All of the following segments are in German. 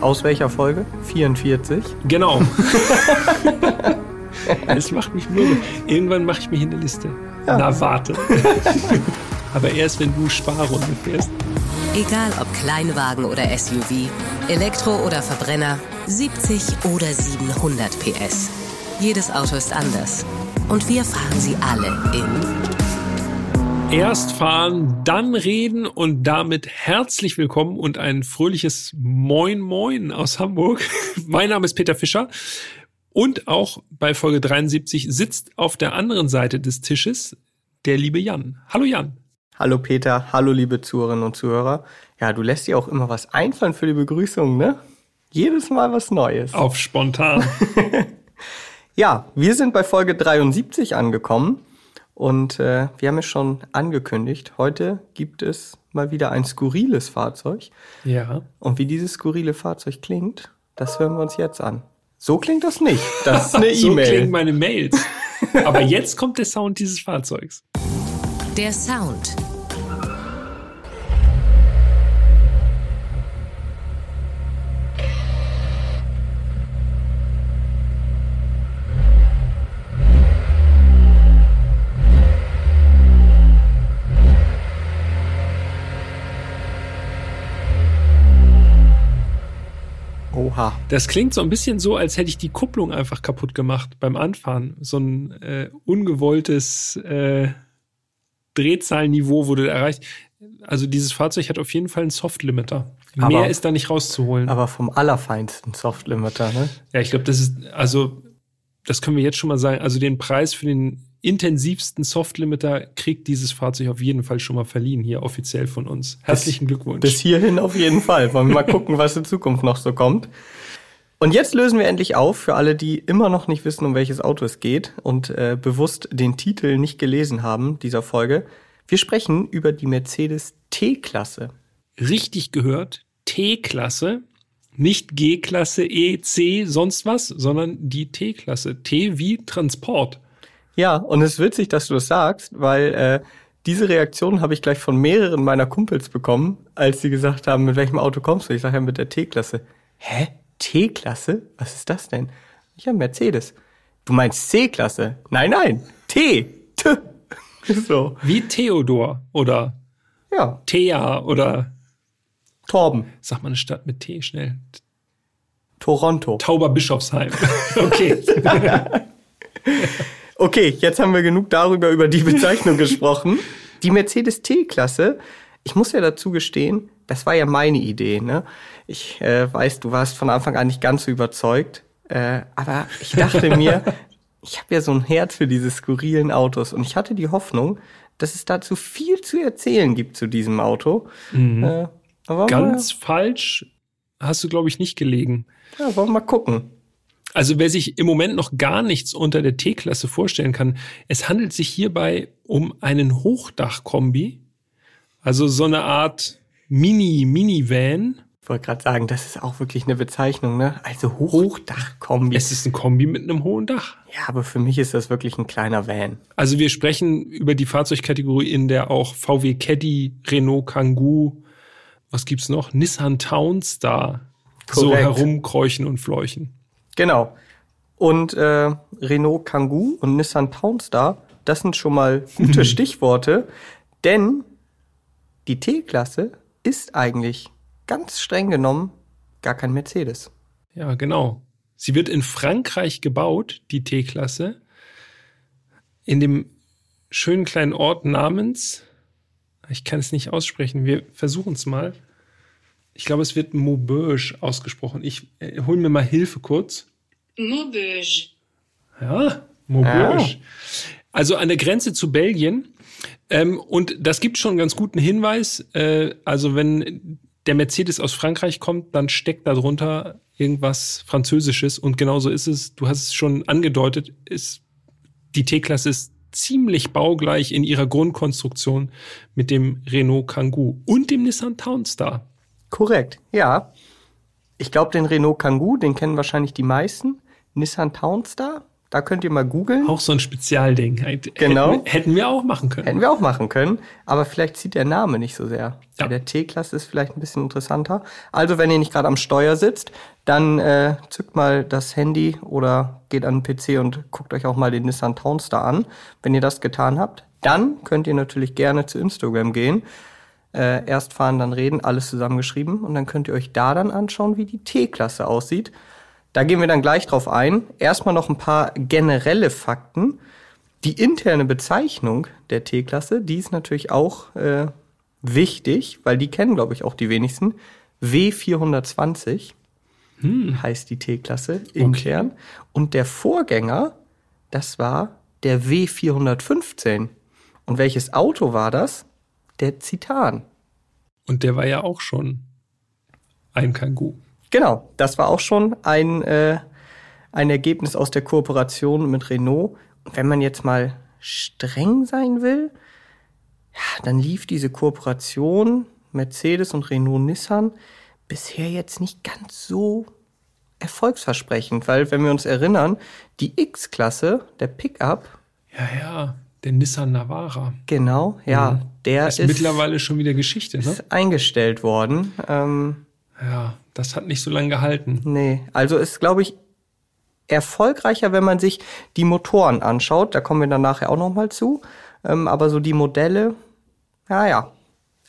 Aus welcher Folge? 44? Genau. Es macht mich mürbe. Irgendwann mache ich mich in der Liste. Ja. Na, warte. Aber erst, wenn du Sparrunde fährst. Egal ob Kleinwagen oder SUV, Elektro oder Verbrenner, 70 oder 700 PS. Jedes Auto ist anders. Und wir fahren sie alle in. Erst fahren, dann reden und damit herzlich willkommen und ein fröhliches Moin Moin aus Hamburg. mein Name ist Peter Fischer. Und auch bei Folge 73 sitzt auf der anderen Seite des Tisches der liebe Jan. Hallo Jan. Hallo Peter, hallo liebe Zuhörerinnen und Zuhörer. Ja, du lässt dir auch immer was einfallen für die Begrüßung, ne? Jedes Mal was Neues. Auf spontan. ja, wir sind bei Folge 73 angekommen und äh, wir haben es schon angekündigt. Heute gibt es mal wieder ein skurriles Fahrzeug. Ja. Und wie dieses skurrile Fahrzeug klingt, das hören wir uns jetzt an. So klingt das nicht. Das ist eine E-Mail. so klingen meine Mails. Aber jetzt kommt der Sound dieses Fahrzeugs. Der Sound Oha. Das klingt so ein bisschen so, als hätte ich die Kupplung einfach kaputt gemacht beim Anfahren. So ein äh, ungewolltes äh, Drehzahlniveau wurde erreicht. Also dieses Fahrzeug hat auf jeden Fall einen Soft-Limiter. Mehr ist da nicht rauszuholen. Aber vom allerfeinsten Soft-Limiter, ne? Ja, ich glaube, das ist, also, das können wir jetzt schon mal sagen. Also den Preis für den intensivsten Soft-Limiter kriegt dieses Fahrzeug auf jeden Fall schon mal verliehen, hier offiziell von uns. Herzlichen bis, Glückwunsch. Bis hierhin auf jeden Fall. Wollen wir mal gucken, was in Zukunft noch so kommt. Und jetzt lösen wir endlich auf für alle, die immer noch nicht wissen, um welches Auto es geht und äh, bewusst den Titel nicht gelesen haben dieser Folge. Wir sprechen über die Mercedes T-Klasse. Richtig gehört, T-Klasse. Nicht G-Klasse, E, C, sonst was, sondern die T-Klasse. T wie Transport. Ja, und es ist witzig, dass du das sagst, weil äh, diese Reaktion habe ich gleich von mehreren meiner Kumpels bekommen, als sie gesagt haben, mit welchem Auto kommst du? Ich sage ja mit der T-Klasse. Hä? T-Klasse? Was ist das denn? Ich habe Mercedes. Du meinst C-Klasse? Nein, nein. T. T. so. Wie Theodor oder ja. Thea oder Torben. Sag mal eine Stadt mit T schnell. Toronto. Tauber Bischofsheim. okay. Okay, jetzt haben wir genug darüber, über die Bezeichnung gesprochen. Die Mercedes T-Klasse, ich muss ja dazu gestehen, das war ja meine Idee. Ne? Ich äh, weiß, du warst von Anfang an nicht ganz so überzeugt, äh, aber ich dachte mir, ich habe ja so ein Herz für diese skurrilen Autos und ich hatte die Hoffnung, dass es dazu viel zu erzählen gibt zu diesem Auto. Mhm. Äh, ganz wir, falsch hast du, glaube ich, nicht gelegen. Ja, wollen wir mal gucken. Also wer sich im Moment noch gar nichts unter der T-Klasse vorstellen kann, es handelt sich hierbei um einen Hochdachkombi, also so eine Art Mini-Minivan. Ich wollte gerade sagen, das ist auch wirklich eine Bezeichnung, ne? Also Hochdachkombi. Es ist ein Kombi mit einem hohen Dach. Ja, aber für mich ist das wirklich ein kleiner Van. Also wir sprechen über die Fahrzeugkategorie, in der auch VW Caddy, Renault Kangoo, was gibt's noch? Nissan Townstar Korrekt. so herumkräuchen und fleuchen. Genau. Und äh, Renault Kangoo und Nissan Townstar, das sind schon mal gute Stichworte, denn die T-Klasse ist eigentlich ganz streng genommen gar kein Mercedes. Ja, genau. Sie wird in Frankreich gebaut, die T-Klasse, in dem schönen kleinen Ort namens, ich kann es nicht aussprechen, wir versuchen es mal. Ich glaube, es wird Maubeuge ausgesprochen. Ich äh, hol mir mal Hilfe kurz. Maubeuge. Ja, Maubeuge. Ja. Also an der Grenze zu Belgien. Ähm, und das gibt schon einen ganz guten Hinweis. Äh, also wenn der Mercedes aus Frankreich kommt, dann steckt darunter irgendwas Französisches. Und genauso ist es. Du hast es schon angedeutet. Ist, die T-Klasse ist ziemlich baugleich in ihrer Grundkonstruktion mit dem Renault Kangoo und dem Nissan Townstar. Korrekt, ja. Ich glaube, den Renault Kangoo, den kennen wahrscheinlich die meisten. Nissan Townstar, Da könnt ihr mal googeln. Auch so ein Spezialding. Genau. Hätten, hätten wir auch machen können. Hätten wir auch machen können, aber vielleicht zieht der Name nicht so sehr. Ja. Der T-Klasse ist vielleicht ein bisschen interessanter. Also wenn ihr nicht gerade am Steuer sitzt, dann äh, zückt mal das Handy oder geht an den PC und guckt euch auch mal den Nissan Townstar an. Wenn ihr das getan habt, dann könnt ihr natürlich gerne zu Instagram gehen. Äh, erst fahren, dann reden, alles zusammengeschrieben. Und dann könnt ihr euch da dann anschauen, wie die T-Klasse aussieht. Da gehen wir dann gleich drauf ein. Erstmal noch ein paar generelle Fakten. Die interne Bezeichnung der T-Klasse, die ist natürlich auch äh, wichtig, weil die kennen, glaube ich, auch die wenigsten. W420 heißt die T-Klasse intern. Und der Vorgänger, das war der W415. Und welches Auto war das? Der Citan. Und der war ja auch schon ein Kangoo. Genau, das war auch schon ein, äh, ein Ergebnis aus der Kooperation mit Renault. Und wenn man jetzt mal streng sein will, ja, dann lief diese Kooperation Mercedes und Renault Nissan bisher jetzt nicht ganz so erfolgsversprechend, weil wenn wir uns erinnern, die X-Klasse, der Pickup, Ja, ja. Der Nissan Navara. genau, ja, der Ist, ist, mittlerweile schon wieder Geschichte, ne? ist eingestellt worden. Ähm, Ja, das hat nicht so lange gehalten. Nee, also ist, glaube ich, erfolgreicher, wenn man sich die Motoren anschaut. Da kommen wir dann nachher auch noch mal zu. Ähm, aber so die Modelle, ja, ja.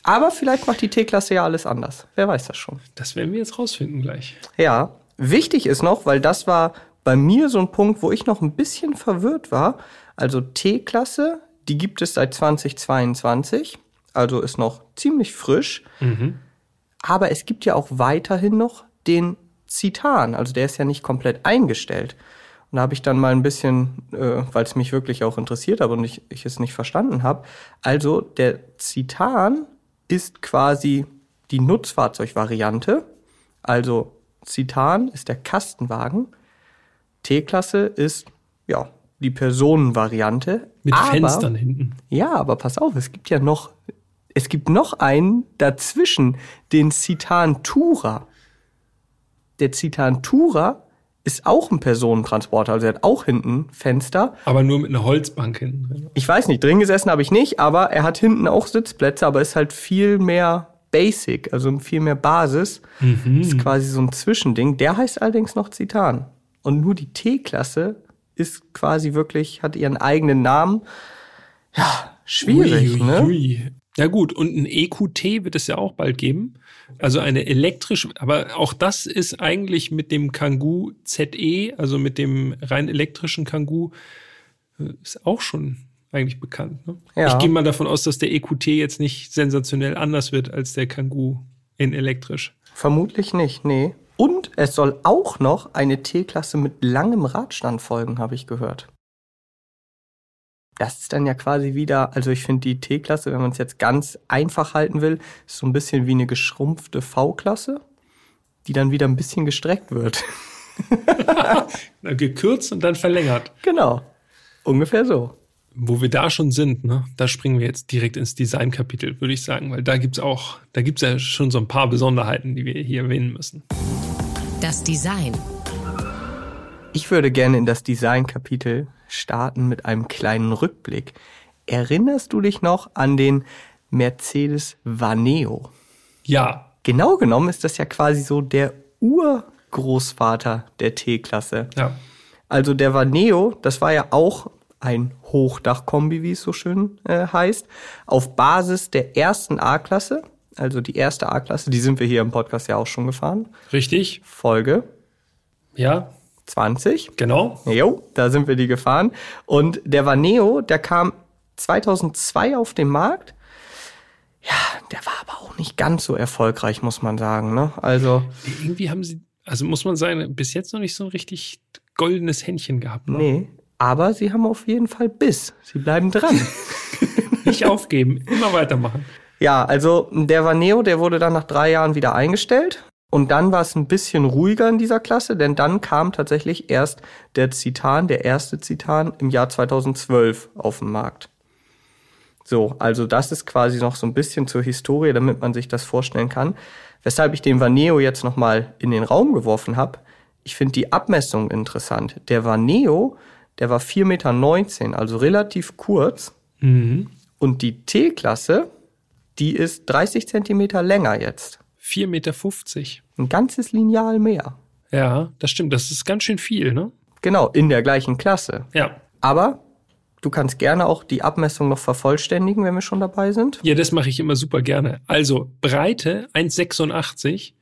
Aber vielleicht macht die T-Klasse ja alles anders. Wer weiß das schon. Das werden wir jetzt rausfinden gleich. Ja, wichtig ist noch, weil das war bei mir so ein Punkt, wo ich noch ein bisschen verwirrt war. Also T-Klasse, die gibt es seit 2022, also ist noch ziemlich frisch. Aber es gibt ja auch weiterhin noch den Citan, also der ist ja nicht komplett eingestellt. Und da habe ich dann mal ein bisschen, äh, weil es mich wirklich auch interessiert hat und ich, ich es nicht verstanden habe. Also der Citan ist quasi die Nutzfahrzeugvariante. Also Citan ist der Kastenwagen. T-Klasse ist ja die Personenvariante. Mit aber, Fenstern hinten. Ja, aber pass auf, es gibt ja noch, es gibt noch einen dazwischen, den Citan Tourer. Der Citan Tourer ist auch ein Personentransporter, also er hat auch hinten Fenster. Aber nur mit einer Holzbank hinten drin. Ich weiß nicht, drin gesessen habe ich nicht, aber er hat hinten auch Sitzplätze, aber ist halt viel mehr Basic, also viel mehr Basis. Ist quasi so ein Zwischending. Der heißt allerdings noch Citan. Und nur die T-Klasse ist quasi wirklich, hat ihren eigenen Namen. Ja, schwierig, Ui, ui, ne? ui. Ja gut, und ein EQT wird es ja auch bald geben. Also eine elektrische, aber auch das ist eigentlich mit dem Kangoo ZE, also mit dem rein elektrischen Kangoo, äh, ist auch schon eigentlich bekannt. Ne? Ja. Ich gehe mal davon aus, dass der EQT jetzt nicht sensationell anders wird als der Kangoo in elektrisch. Vermutlich nicht, nee. Und es soll auch noch eine T-Klasse mit langem Radstand folgen, habe ich gehört. Das ist dann ja quasi wieder, also ich finde die T-Klasse, wenn man es jetzt ganz einfach halten will, ist so ein bisschen wie eine geschrumpfte V-Klasse, die dann wieder ein bisschen gestreckt wird. Gekürzt und dann verlängert. genau. Ungefähr so. Wo wir da schon sind, ne, da springen wir jetzt direkt ins Designkapitel, würde ich sagen, weil da gibt's auch, da gibt's ja schon so ein paar Besonderheiten, die wir hier erwähnen müssen. Das Design. Ich würde gerne in das Designkapitel starten mit einem kleinen Rückblick. Erinnerst du dich noch an den Mercedes Vaneo? Ja, Genau genommen ist das ja quasi so der Urgroßvater der T-Klasse. ja. Also der Vaneo, das war ja auch ein Hochdachkombi, wie es so schön äh, heißt, auf Basis der ersten A-Klasse, also die erste A-Klasse, die sind wir hier im Podcast ja auch schon gefahren. Richtig? Folge Ja, 20. genau. Jo, da sind wir die gefahren. Und der Vaneo, der kam 2002 auf den Markt. Ja, der war aber auch nicht ganz so erfolgreich, muss man sagen. Ne? Also, Irgendwie haben sie, also muss man sagen, bis jetzt noch nicht so ein richtig goldenes Händchen gehabt. Ne? nee. Aber sie haben auf jeden Fall Biss. Sie bleiben dran. Nicht aufgeben, immer weitermachen. ja, also der Vaneo, der wurde dann nach drei Jahren wieder eingestellt. Und dann war es ein bisschen ruhiger in dieser Klasse, denn dann kam tatsächlich erst der Citan, der erste Citan im Jahr 2012 auf den Markt. So, also das ist quasi noch so ein bisschen zur Historie, damit man sich das vorstellen kann. Weshalb ich den Vaneo jetzt nochmal in den Raum geworfen habe. Ich finde die Abmessung interessant. Der Vaneo, der war 4,19 Meter, also relativ kurz. Mhm. Und die T-Klasse, die ist 30 Zentimeter länger jetzt. 4,50 Meter. Ein ganzes Lineal mehr. Ja, das stimmt. Das ist ganz schön viel, ne? Genau, in der gleichen Klasse. Ja. Aber du kannst gerne auch die Abmessung noch vervollständigen, wenn wir schon dabei sind. Ja, das mache ich immer super gerne. Also Breite 1,86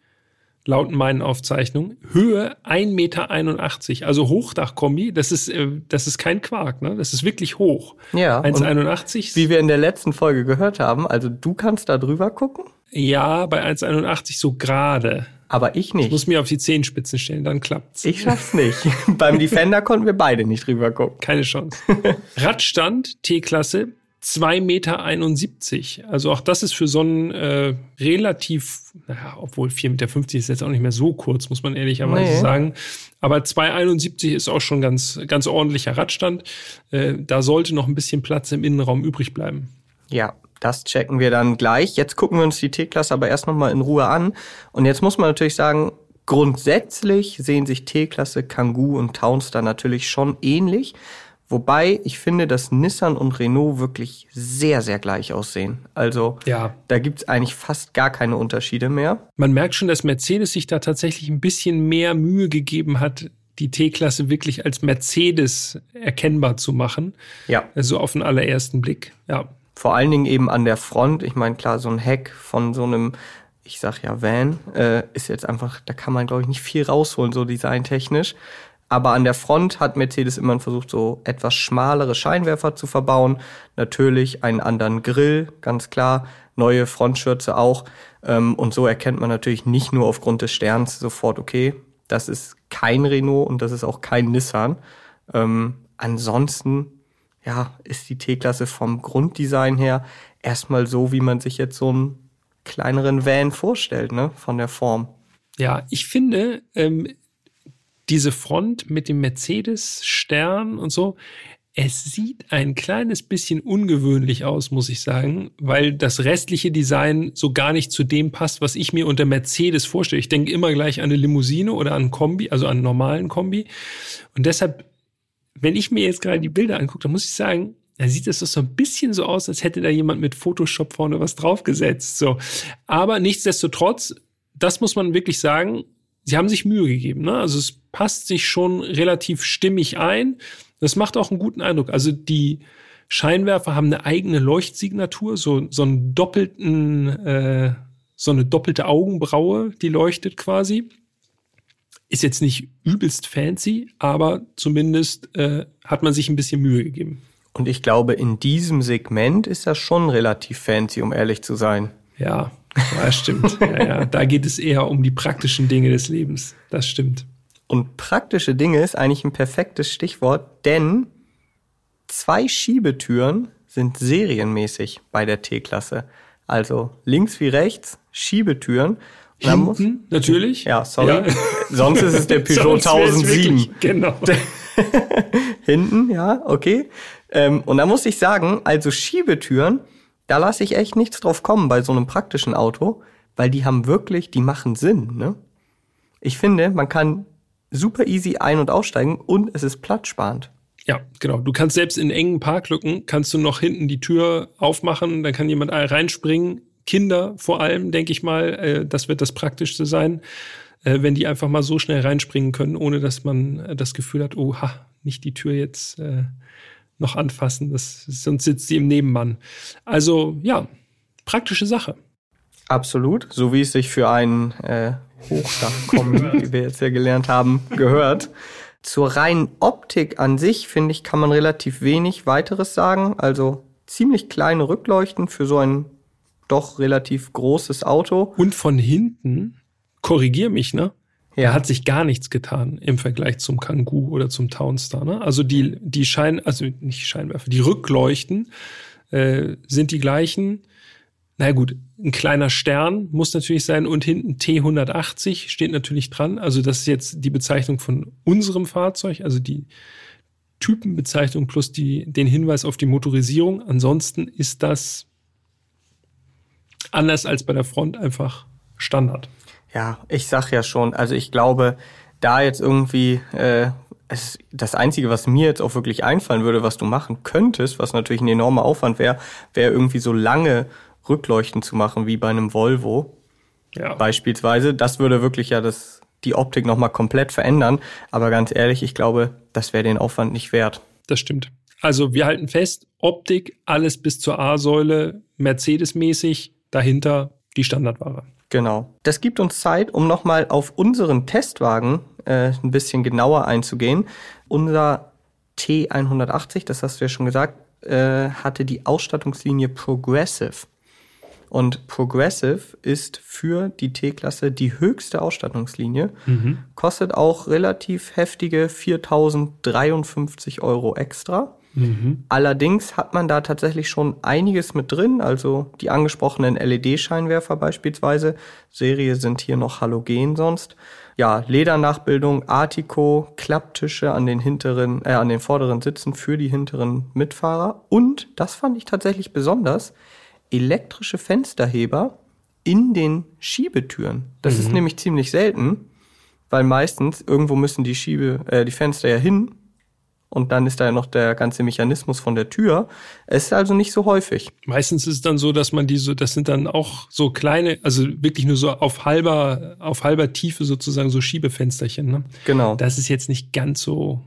laut meinen Aufzeichnungen, Höhe 1,81 Meter, also Hochdachkombi, das ist, äh, das ist kein Quark, ne? Das ist wirklich hoch. Ja. und 1,81. Wie wir in der letzten Folge gehört haben, also du kannst da drüber gucken, Ja, bei 1,81 so gerade. aber ich Ich nicht. muss mir auf die Zehenspitzen stellen, dann klappt's. Ich schaff's nicht. Beim Defender konnten wir beide nicht drüber gucken. Keine Chance. Radstand T-Klasse 2,71 Meter. Also auch das ist für so einen äh, relativ, naja, obwohl 4,50 Meter ist jetzt auch nicht mehr so kurz, muss man ehrlicherweise Nee. sagen. Aber 2,71 ist auch schon ganz, ganz ordentlicher Radstand. Äh, da sollte noch ein bisschen Platz im Innenraum übrig bleiben. Ja, das checken wir dann gleich. Jetzt gucken wir uns die T-Klasse aber erst nochmal in Ruhe an. Und jetzt muss man natürlich sagen, grundsätzlich sehen sich T-Klasse, Kangoo und Townstar natürlich schon ähnlich. Wobei ich finde, dass Nissan und Renault wirklich sehr, sehr gleich aussehen. Also Ja. da gibt's eigentlich fast gar keine Unterschiede mehr. Man merkt schon, dass Mercedes sich da tatsächlich ein bisschen mehr Mühe gegeben hat, die T-Klasse wirklich als Mercedes erkennbar zu machen. Ja. Also auf den allerersten Blick. Ja. Vor allen Dingen eben an der Front. Ich meine, klar, so ein Heck von so einem, ich sag ja Van, äh, ist jetzt einfach, da kann man, glaube ich, nicht viel rausholen, so designtechnisch. Aber an der Front hat Mercedes immer versucht, so etwas schmalere Scheinwerfer zu verbauen. Natürlich einen anderen Grill, ganz klar. Neue Frontschürze auch. Ähm, und so erkennt man natürlich nicht nur aufgrund des Sterns sofort, okay, das ist kein Renault und das ist auch kein Nissan. Ähm, ansonsten ja, ist die T-Klasse vom Grunddesign her erstmal so, wie man sich jetzt so einen kleineren Van vorstellt, ne, von der Form. Ja, ich finde, ähm, diese Front mit dem Mercedes-Stern und so, es sieht ein kleines bisschen ungewöhnlich aus, muss ich sagen, weil das restliche Design so gar nicht zu dem passt, was ich mir unter Mercedes vorstelle. Ich denke immer gleich an eine Limousine oder an einen Kombi, also an einen normalen Kombi. Und deshalb, wenn ich mir jetzt gerade die Bilder angucke, dann muss ich sagen, da sieht es doch so ein bisschen so aus, als hätte da jemand mit Photoshop vorne was draufgesetzt. So. Aber nichtsdestotrotz, das muss man wirklich sagen, sie haben sich Mühe gegeben. Ne? Also es passt sich schon relativ stimmig ein. Das macht auch einen guten Eindruck. Also die Scheinwerfer haben eine eigene Leuchtsignatur, so, so einen doppelten, äh, so eine doppelte Augenbraue, die leuchtet quasi. Ist jetzt nicht übelst fancy, aber zumindest äh, hat man sich ein bisschen Mühe gegeben. Und ich glaube, in diesem Segment ist das schon relativ fancy, um ehrlich zu sein. Ja, ja stimmt. ja, ja. Da geht es eher um die praktischen Dinge des Lebens. Das stimmt. Und praktische Dinge ist eigentlich ein perfektes Stichwort, denn zwei Schiebetüren sind serienmäßig bei der T-Klasse. Also links wie rechts Schiebetüren. Dann muss- Hinten, natürlich. Ja, sorry. Ja. Sonst ist es der Peugeot Sonst wär's 1007. wirklich- Genau. Hinten, ja, okay. Ähm, und da muss ich sagen, also Schiebetüren, da lasse ich echt nichts drauf kommen bei so einem praktischen Auto, weil die haben wirklich, die machen Sinn, ne? Ich finde, man kann super easy ein- und aussteigen und es ist platzsparend. Ja, genau. Du kannst selbst in engen Parklücken, kannst du noch hinten die Tür aufmachen, dann kann jemand reinspringen. Kinder vor allem, denke ich mal, äh, das wird das Praktischste sein, äh, wenn die einfach mal so schnell reinspringen können, ohne dass man äh, das Gefühl hat, oh, ha, nicht die Tür jetzt äh, noch anfassen, das, sonst sitzt sie im Nebenmann. Also ja, praktische Sache. Absolut, so wie es sich für einen äh, Hochdachkombi, wie wir jetzt ja gelernt haben, gehört. Zur reinen Optik an sich, finde ich, kann man relativ wenig weiteres sagen. Also ziemlich kleine Rückleuchten für so ein doch relativ großes Auto. Und von hinten, korrigier mich, ne? Da hat sich gar nichts getan im Vergleich zum Kangoo oder zum Townstar. Ne? Also die, die Schein, also nicht Scheinwerfer, die Rückleuchten äh, sind die gleichen. Na gut, ein kleiner Stern muss natürlich sein und hinten T180 steht natürlich dran. Also das ist jetzt die Bezeichnung von unserem Fahrzeug, also die Typenbezeichnung plus die, den Hinweis auf die Motorisierung. Ansonsten ist das anders als bei der Front einfach Standard. Ja, ich sag ja schon, also ich glaube, da jetzt irgendwie äh, es, das Einzige, was mir jetzt auch wirklich einfallen würde, was du machen könntest, was natürlich ein enormer Aufwand wäre, wäre irgendwie so lange Rückleuchten zu machen wie bei einem Volvo. Ja. Beispielsweise. Das würde wirklich ja das, die Optik nochmal komplett verändern. Aber ganz ehrlich, ich glaube, das wäre den Aufwand nicht wert. Das stimmt. Also wir halten fest, Optik, alles bis zur A-Säule, Mercedes-mäßig, dahinter die Standardware. Genau. Das gibt uns Zeit, um nochmal auf unseren Testwagen äh, ein bisschen genauer einzugehen. Unser T180, das hast du ja schon gesagt, äh, hatte die Ausstattungslinie Progressive. Und Progressive ist für die T-Klasse die höchste Ausstattungslinie, mhm. kostet auch relativ heftige 4053 Euro extra. Mhm. Allerdings hat man da tatsächlich schon einiges mit drin, also die angesprochenen LED-Scheinwerfer beispielsweise. Serie sind hier noch Halogen sonst. Ja, Ledernachbildung, Artico, Klapptische an den hinteren, äh, an den vorderen Sitzen für die hinteren Mitfahrer. Und, das fand ich tatsächlich besonders, elektrische Fensterheber in den Schiebetüren. Das mhm. ist nämlich ziemlich selten, weil meistens irgendwo müssen die Schiebe, äh, die Fenster ja hin und dann ist da ja noch der ganze Mechanismus von der Tür. Es ist also nicht so häufig. Meistens ist es dann so, dass man diese, das sind dann auch so kleine, also wirklich nur so auf halber, auf halber Tiefe sozusagen so Schiebefensterchen. Ne? Genau. Das ist jetzt nicht ganz so,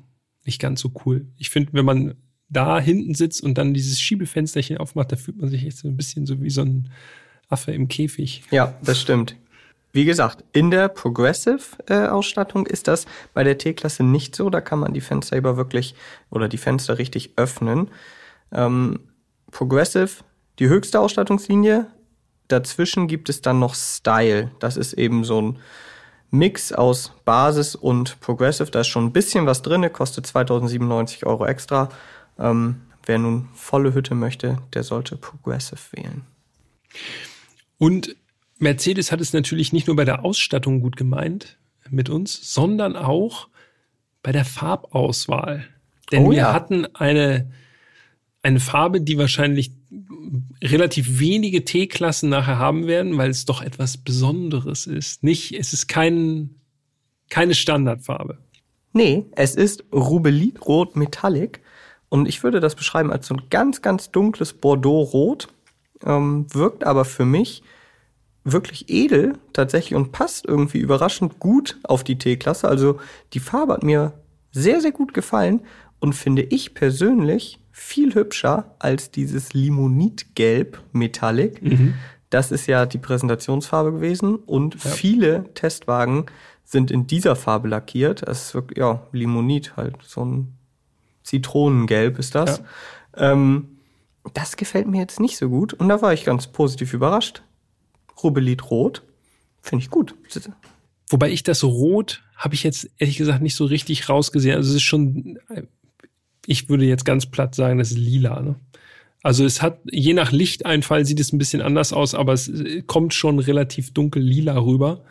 nicht ganz so cool. Ich finde, wenn man da hinten sitzt und dann dieses Schiebefensterchen aufmacht, da fühlt man sich echt so ein bisschen so wie so ein Affe im Käfig. Ja, das stimmt. Wie gesagt, in der Progressive-Ausstattung äh, ist das bei der T-Klasse nicht so. Da kann man die Fenster über wirklich oder die Fenster richtig öffnen. Ähm, Progressive, die höchste Ausstattungslinie. Dazwischen gibt es dann noch Style. Das ist eben so ein Mix aus Basis und Progressive. Da ist schon ein bisschen was drin, kostet 2097 Euro extra. Ähm, wer nun volle Hütte möchte, der sollte Progressive wählen. Und Mercedes hat es natürlich nicht nur bei der Ausstattung gut gemeint mit uns, sondern auch bei der Farbauswahl. Denn oh, wir ja. hatten eine, eine Farbe, die wahrscheinlich relativ wenige T-Klassen nachher haben werden, weil es doch etwas Besonderes ist. Nicht, es ist kein, keine Standardfarbe. Nee, es ist Rubelitrot Metallic. Und ich würde das beschreiben als so ein ganz, ganz dunkles Bordeaux-Rot. Ähm, wirkt aber für mich wirklich edel tatsächlich und passt irgendwie überraschend gut auf die T-Klasse. Also die Farbe hat mir sehr, sehr gut gefallen und finde ich persönlich viel hübscher als dieses Limonitgelb Metallic. Mhm. Das ist ja die Präsentationsfarbe gewesen und ja. viele Testwagen sind in dieser Farbe lackiert. Das ist wirklich, ja, Limonit halt, so ein Zitronengelb ist das. Ja. Ähm, das gefällt mir jetzt nicht so gut und da war ich ganz positiv überrascht. Rubelit Rot. Finde ich gut. Wobei ich das Rot habe ich jetzt ehrlich gesagt nicht so richtig rausgesehen. Also es ist schon, ich würde jetzt ganz platt sagen, das ist lila. Ne? Also es hat, je nach Lichteinfall sieht es ein bisschen anders aus, aber es kommt schon relativ dunkel lila rüber.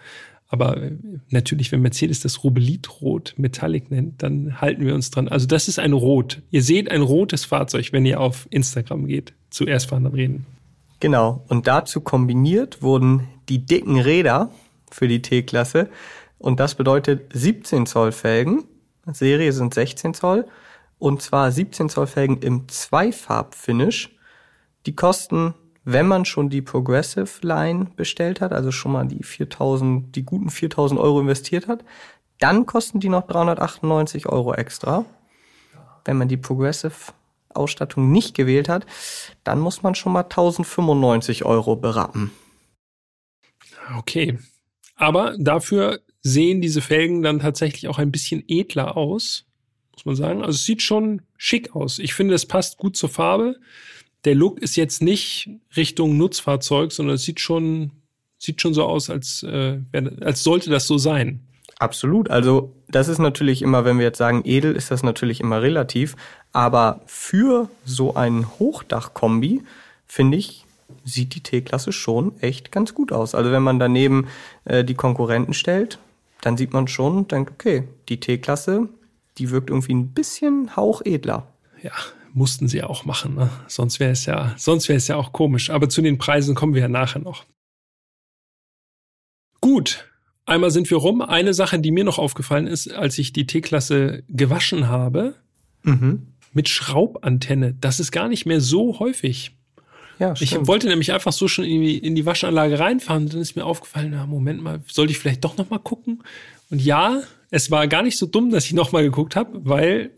Aber natürlich, wenn Mercedes das Rubelitrot Metallic nennt, dann halten wir uns dran. Also das ist ein Rot. Ihr seht ein rotes Fahrzeug, wenn ihr auf Instagram geht. Zuerst fahren, dann reden. Genau. Und dazu kombiniert wurden die dicken Räder für die T-Klasse. Und das bedeutet 17 Zoll Felgen. Serie sind 16 Zoll. Und zwar 17 Zoll Felgen im Zweifarb-Finish. Die kosten, wenn man schon die Progressive Line bestellt hat, also schon mal die 4000, die guten 4000 Euro investiert hat, dann kosten die noch 398 Euro extra. Wenn man die Progressive Ausstattung nicht gewählt hat, dann muss man schon mal 1095 Euro berappen. Okay. Aber dafür sehen diese Felgen dann tatsächlich auch ein bisschen edler aus, muss man sagen. Also es sieht schon schick aus. Ich finde, es passt gut zur Farbe. Der Look ist jetzt nicht Richtung Nutzfahrzeug, sondern es sieht schon, sieht schon so aus, als, äh, als sollte das so sein. Absolut. Also das ist natürlich immer, wenn wir jetzt sagen edel, ist das natürlich immer relativ. Aber für so einen Hochdachkombi, finde ich, sieht die T-Klasse schon echt ganz gut aus. Also wenn man daneben äh, die Konkurrenten stellt, dann sieht man schon denkt, okay, die T-Klasse, die wirkt irgendwie ein bisschen hauchedler. Ja, mussten sie auch machen, ne? Sonst wäre es ja, sonst wäre es ja auch komisch. Aber zu den Preisen kommen wir ja nachher noch. Gut. Einmal sind wir rum. Eine Sache, die mir noch aufgefallen ist, als ich die T-Klasse gewaschen habe, Mhm. Mit Schraubantenne. Das ist gar nicht mehr so häufig. Ja, Ich wollte nämlich einfach so schon in die, in die Waschanlage reinfahren und dann ist mir aufgefallen, na, Moment mal, sollte ich vielleicht doch noch mal gucken? Und ja, es war gar nicht so dumm, dass ich noch mal geguckt habe, weil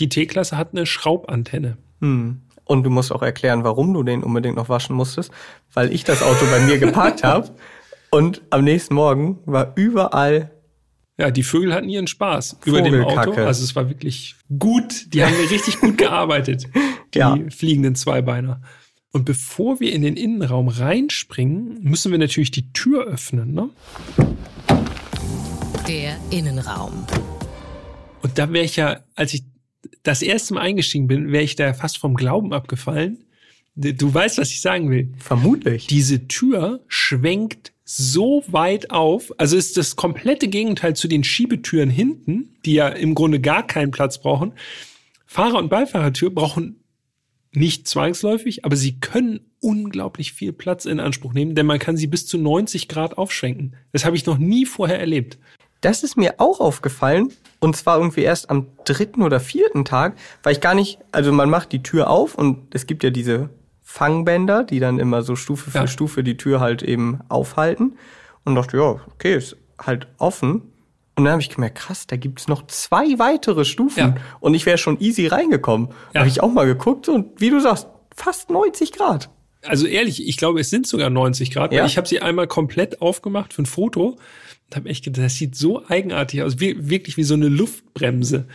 die T-Klasse hat eine Schraubantenne. Hm. Und du musst auch erklären, warum du den unbedingt noch waschen musstest, weil ich das Auto bei mir geparkt habe und am nächsten Morgen war überall Ja, die Vögel hatten ihren Spaß über dem Auto. Also es war wirklich gut. Die haben richtig gut gearbeitet, die Ja. fliegenden Zweibeiner. Und bevor wir in den Innenraum reinspringen, müssen wir natürlich die Tür öffnen. Ne? Der Innenraum. Und da wäre ich ja, als ich das erste Mal eingestiegen bin, wäre ich da fast vom Glauben abgefallen. Du weißt, was ich sagen will. vermutlich. Diese Tür schwenkt so weit auf, also ist das komplette Gegenteil zu den Schiebetüren hinten, die ja im Grunde gar keinen Platz brauchen. Fahrer- und Beifahrertür brauchen nicht zwangsläufig, aber sie können unglaublich viel Platz in Anspruch nehmen, denn man kann sie bis zu 90 Grad aufschwenken. Das habe ich noch nie vorher erlebt. Das ist mir auch aufgefallen und zwar irgendwie erst am dritten oder vierten Tag, weil ich gar nicht, also man macht die Tür auf und es gibt ja diese Fangbänder, die dann immer so Stufe für Ja. Stufe die Tür halt eben aufhalten und dachte, ja, okay, ist halt offen. Und dann habe ich gemerkt, krass, da gibt's noch zwei weitere Stufen Ja. und ich wäre schon easy reingekommen. Ja. Habe ich auch mal geguckt und wie du sagst, fast 90 Grad. Also ehrlich, ich glaube, es sind sogar 90 Grad. Ja? Ich habe sie einmal komplett aufgemacht für ein Foto und habe echt gedacht, das sieht so eigenartig aus, wie, wirklich wie so eine Luftbremse.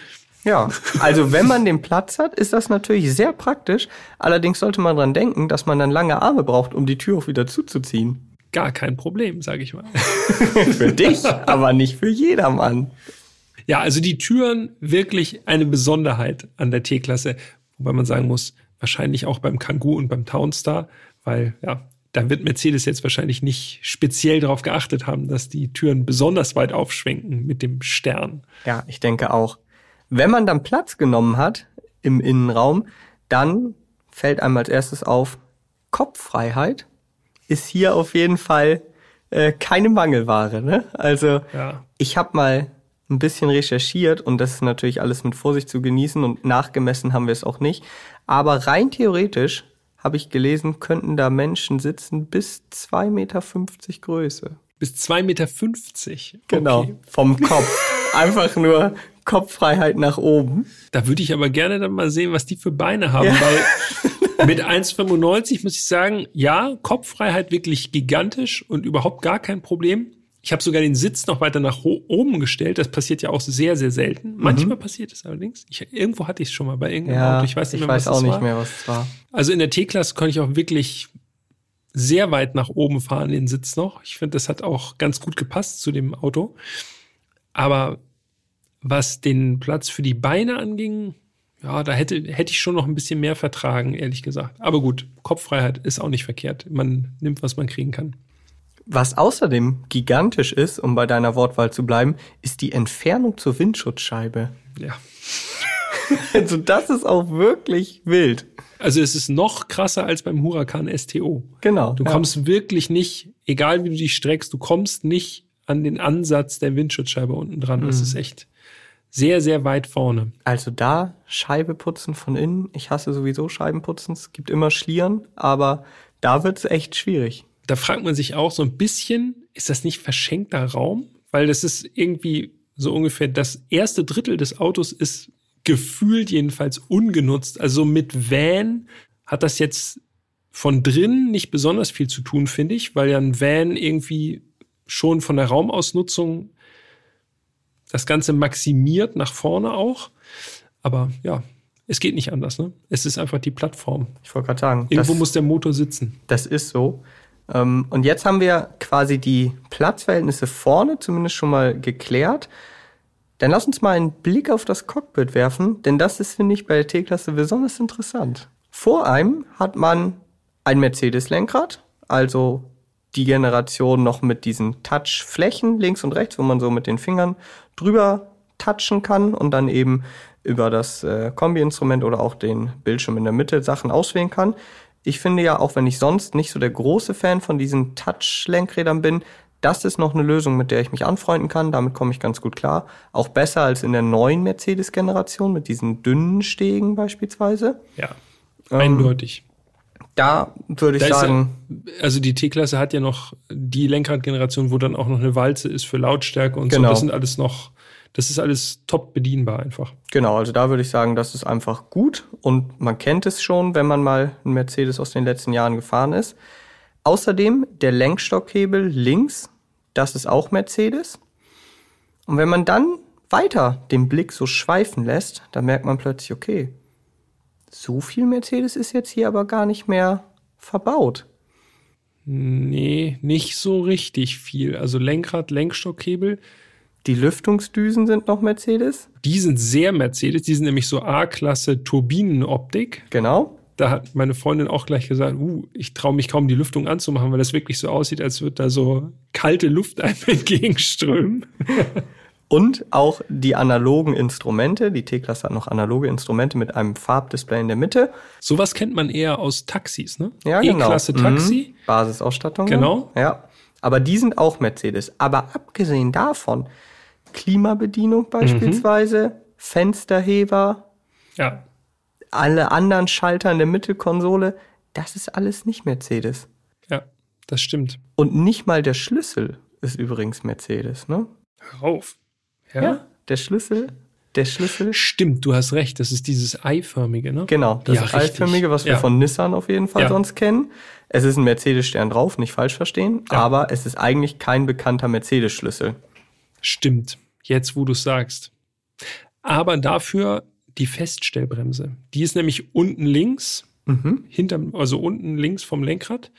Ja, also wenn man den Platz hat, ist das natürlich sehr praktisch. Allerdings sollte man dran denken, dass man dann lange Arme braucht, um die Tür auch wieder zuzuziehen. Gar kein Problem, sage ich mal. Für dich, aber nicht für jedermann. Ja, also die Türen wirklich eine Besonderheit an der T-Klasse, wobei man sagen muss, wahrscheinlich auch beim Kangoo und beim Townstar, weil ja, da wird Mercedes jetzt wahrscheinlich nicht speziell darauf geachtet haben, dass die Türen besonders weit aufschwenken mit dem Stern. Ja, ich denke auch. Wenn man dann Platz genommen hat im Innenraum, dann fällt einem als erstes auf, Kopffreiheit ist hier auf jeden Fall äh, keine Mangelware. Ne? Also Ja. ich habe mal ein bisschen recherchiert und das ist natürlich alles mit Vorsicht zu genießen und nachgemessen haben wir es auch nicht. Aber rein theoretisch habe ich gelesen, könnten da Menschen sitzen bis 2,50 Meter Größe. Bis 2,50 Meter. Genau, Okay. vom Kopf. Einfach nur Kopffreiheit nach oben. Da würde ich aber gerne dann mal sehen, was die für Beine haben, Ja. weil mit 1,95 muss ich sagen, ja, Kopffreiheit wirklich gigantisch und überhaupt gar kein Problem. Ich habe sogar den Sitz noch weiter nach oben gestellt. Das passiert ja auch sehr, sehr selten. Manchmal passiert es allerdings. Ich, irgendwo hatte ich es schon mal bei irgendeinem Mhm. Ja, Auto. Ich weiß nicht ich mehr, weiß was auch nicht war. mehr, was es war. Also in der T-Klasse konnte ich auch wirklich sehr weit nach oben fahren, den Sitz noch. Ich finde, das hat auch ganz gut gepasst zu dem Auto. Aber was den Platz für die Beine anging, ja, da hätte, hätte ich schon noch ein bisschen mehr vertragen, ehrlich gesagt. Aber gut, Kopffreiheit ist auch nicht verkehrt. Man nimmt, was man kriegen kann. Was außerdem gigantisch ist, um bei deiner Wortwahl zu bleiben, ist die Entfernung zur Windschutzscheibe. Ja. Also das ist auch wirklich wild. Also es ist noch krasser als beim Huracan STO. Genau. Du ja. kommst wirklich nicht, egal wie du dich streckst, du kommst nicht an den Ansatz der Windschutzscheibe unten dran. Mhm. Das ist echt sehr, sehr weit vorne. Also da Scheibe putzen von innen. Ich hasse sowieso Scheibenputzen. Es gibt immer Schlieren, aber da wird's echt schwierig. Da fragt man sich auch so ein bisschen, ist das nicht verschenkter Raum? Weil das ist irgendwie so ungefähr das erste Drittel des Autos ist gefühlt jedenfalls ungenutzt. Also mit Van hat das jetzt von drin nicht besonders viel zu tun, finde ich, weil ja ein Van irgendwie schon von der Raumausnutzung das Ganze maximiert nach vorne auch. Aber ja, es geht nicht anders. Ne? Es ist einfach die Plattform. Ich wollte gerade sagen, Irgendwo das, muss der Motor sitzen. das ist so. Ähm, und jetzt haben wir quasi die Platzverhältnisse vorne zumindest schon mal geklärt. Dann lass uns mal einen Blick auf das Cockpit werfen, denn das ist, finde ich, bei der T-Klasse besonders interessant. Vor einem hat man ein Mercedes-Lenkrad, also die Generation noch mit diesen Touchflächen links und rechts, wo man so mit den Fingern drüber touchen kann und dann eben über das äh, Kombi-Instrument oder auch den Bildschirm in der Mitte Sachen auswählen kann. Ich finde ja, auch wenn ich sonst nicht so der große Fan von diesen Touch-Lenkrädern bin, Das ist noch eine Lösung, mit der ich mich anfreunden kann. Damit komme ich ganz gut klar. Auch besser als in der neuen Mercedes-Generation mit diesen dünnen Stegen beispielsweise. Ja, eindeutig. Da würde ich Da sagen, ja, also die T-Klasse hat ja noch die Lenkradgeneration, wo dann auch noch eine Walze ist für Lautstärke und so. Genau. Das sind alles noch, das ist alles top bedienbar einfach. Genau, also da würde ich sagen, das ist einfach gut und man kennt es schon, wenn man mal einen Mercedes aus den letzten Jahren gefahren ist. Außerdem der Lenkstockhebel links, das ist auch Mercedes. Und wenn man dann weiter den Blick so schweifen lässt, dann merkt man plötzlich, okay, so viel Mercedes ist jetzt hier aber gar nicht mehr verbaut. Nee, nicht so richtig viel. Also Lenkrad, Lenkstockhebel, Die Lüftungsdüsen sind noch Mercedes, die sind sehr Mercedes. Die sind nämlich so A-Klasse Turbinenoptik. genau. Da hat meine Freundin auch gleich gesagt, uh, ich traue mich kaum, die Lüftung anzumachen, weil das wirklich so aussieht, als würde da so kalte Luft einem entgegenströmen. Und auch die analogen Instrumente. Die T-Klasse hat noch analoge Instrumente mit einem Farbdisplay in der Mitte. Sowas kennt man eher aus Taxis, ne? Ja, genau. E-Klasse Taxi. Mhm. Basisausstattung. Genau. Ja. Aber die sind auch Mercedes. Aber abgesehen davon, Klimabedienung beispielsweise, Fensterheber, Ja. alle anderen Schalter in der Mittelkonsole, das ist alles nicht Mercedes. Ja, das stimmt. Und nicht mal der Schlüssel ist übrigens Mercedes, ne? Hör auf. Ja? Der Schlüssel, der Schlüssel. Stimmt, du hast recht. Das ist dieses eiförmige, ne? Genau, das Ja, eiförmige, was wir Ja. von Nissan auf jeden Fall Ja. sonst kennen. Es ist ein Mercedes-Stern drauf, nicht falsch verstehen, Ja. aber es ist eigentlich kein bekannter Mercedes-Schlüssel. Stimmt. Jetzt, wo du es sagst. Aber dafür die Feststellbremse. Die ist nämlich unten links, Mhm. hinterm, also unten links vom Lenkrad.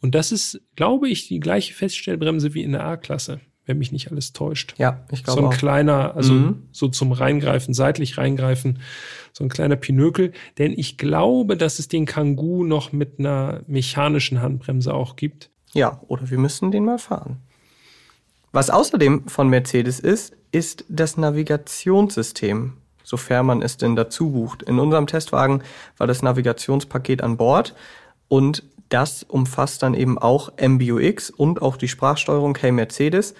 Und das ist, glaube ich, die gleiche Feststellbremse wie in der A-Klasse, wenn mich nicht alles täuscht. Ja, ich so glaube ein auch. kleiner, also Mhm. so zum Reingreifen, seitlich reingreifen, so ein kleiner Pinökel. Denn ich glaube, dass es den Kangoo noch mit einer mechanischen Handbremse auch gibt. Ja, oder wir müssen den mal fahren. Was außerdem von Mercedes ist, ist das Navigationssystem, sofern man es denn dazu bucht. In unserem Testwagen war das Navigationspaket an Bord und das umfasst dann eben auch MBUX und auch die Sprachsteuerung Hey Mercedes.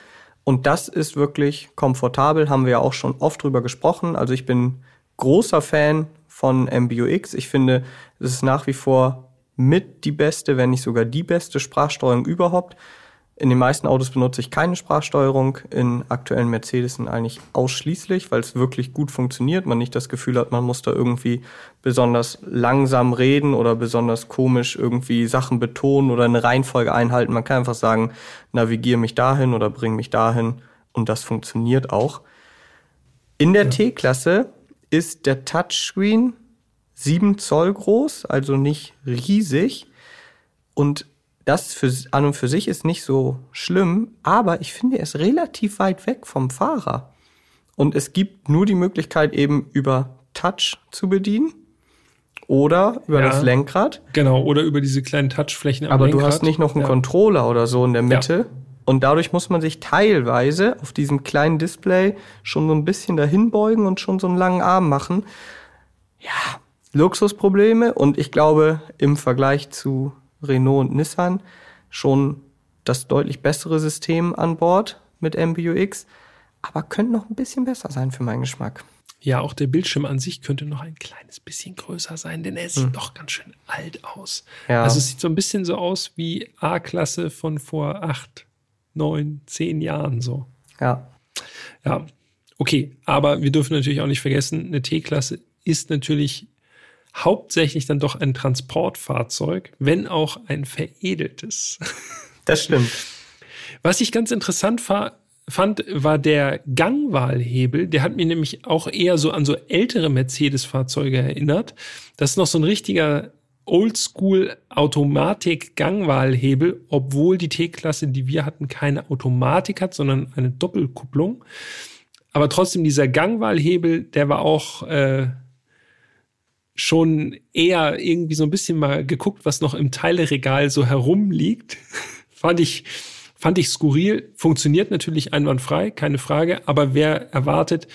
Und das ist wirklich komfortabel, haben wir ja auch schon oft drüber gesprochen. Also ich bin großer Fan von MBUX. Ich finde, es ist nach wie vor mit die beste, wenn nicht sogar die beste Sprachsteuerung überhaupt. In den meisten Autos benutze ich keine Sprachsteuerung, in aktuellen Mercedes eigentlich ausschließlich, weil es wirklich gut funktioniert. Man nicht das Gefühl hat, man muss da irgendwie besonders langsam reden oder besonders komisch irgendwie Sachen betonen oder eine Reihenfolge einhalten. Man kann einfach sagen, navigiere mich dahin oder bring mich dahin und das funktioniert auch. In der T-Klasse ist der Touchscreen 7 Zoll groß, also nicht riesig. Und das für, an und für sich ist nicht so schlimm, aber ich finde, er ist relativ weit weg vom Fahrer. Und es gibt nur die Möglichkeit, eben über Touch zu bedienen oder über Ja. das Lenkrad. Genau, oder über diese kleinen Touchflächen am Aber Lenkrad. du hast nicht noch einen Ja. Controller oder so in der Mitte. Und dadurch muss man sich teilweise auf diesem kleinen Display schon so ein bisschen dahin beugen und schon so einen langen Arm machen. Ja, Luxusprobleme. Und ich glaube, im Vergleich zu Renault und Nissan schon das deutlich bessere System an Bord mit MBUX. Aber könnte noch ein bisschen besser sein für meinen Geschmack. Ja, auch der Bildschirm an sich könnte noch ein kleines bisschen größer sein, denn er sieht doch ganz schön alt aus. Hm. Ja. Also es sieht so ein bisschen so aus wie A-Klasse von vor acht, neun, zehn Jahren so. Ja, Ja, okay. Aber wir dürfen natürlich auch nicht vergessen, eine T-Klasse ist natürlich hauptsächlich dann doch ein Transportfahrzeug, wenn auch ein veredeltes. das stimmt. Was ich ganz interessant fand, war der Gangwahlhebel. Der hat mir nämlich auch eher so an so ältere Mercedes-Fahrzeuge erinnert. Das ist noch so ein richtiger Oldschool Automatik-Gangwahlhebel, obwohl die T-Klasse, die wir hatten, keine Automatik hat, sondern eine Doppelkupplung. Aber trotzdem dieser Gangwahlhebel, der war auch äh, schon eher irgendwie so ein bisschen mal geguckt, was noch im Teileregal so herumliegt. fand ich fand ich skurril. Funktioniert natürlich einwandfrei, keine Frage. Aber wer erwartet,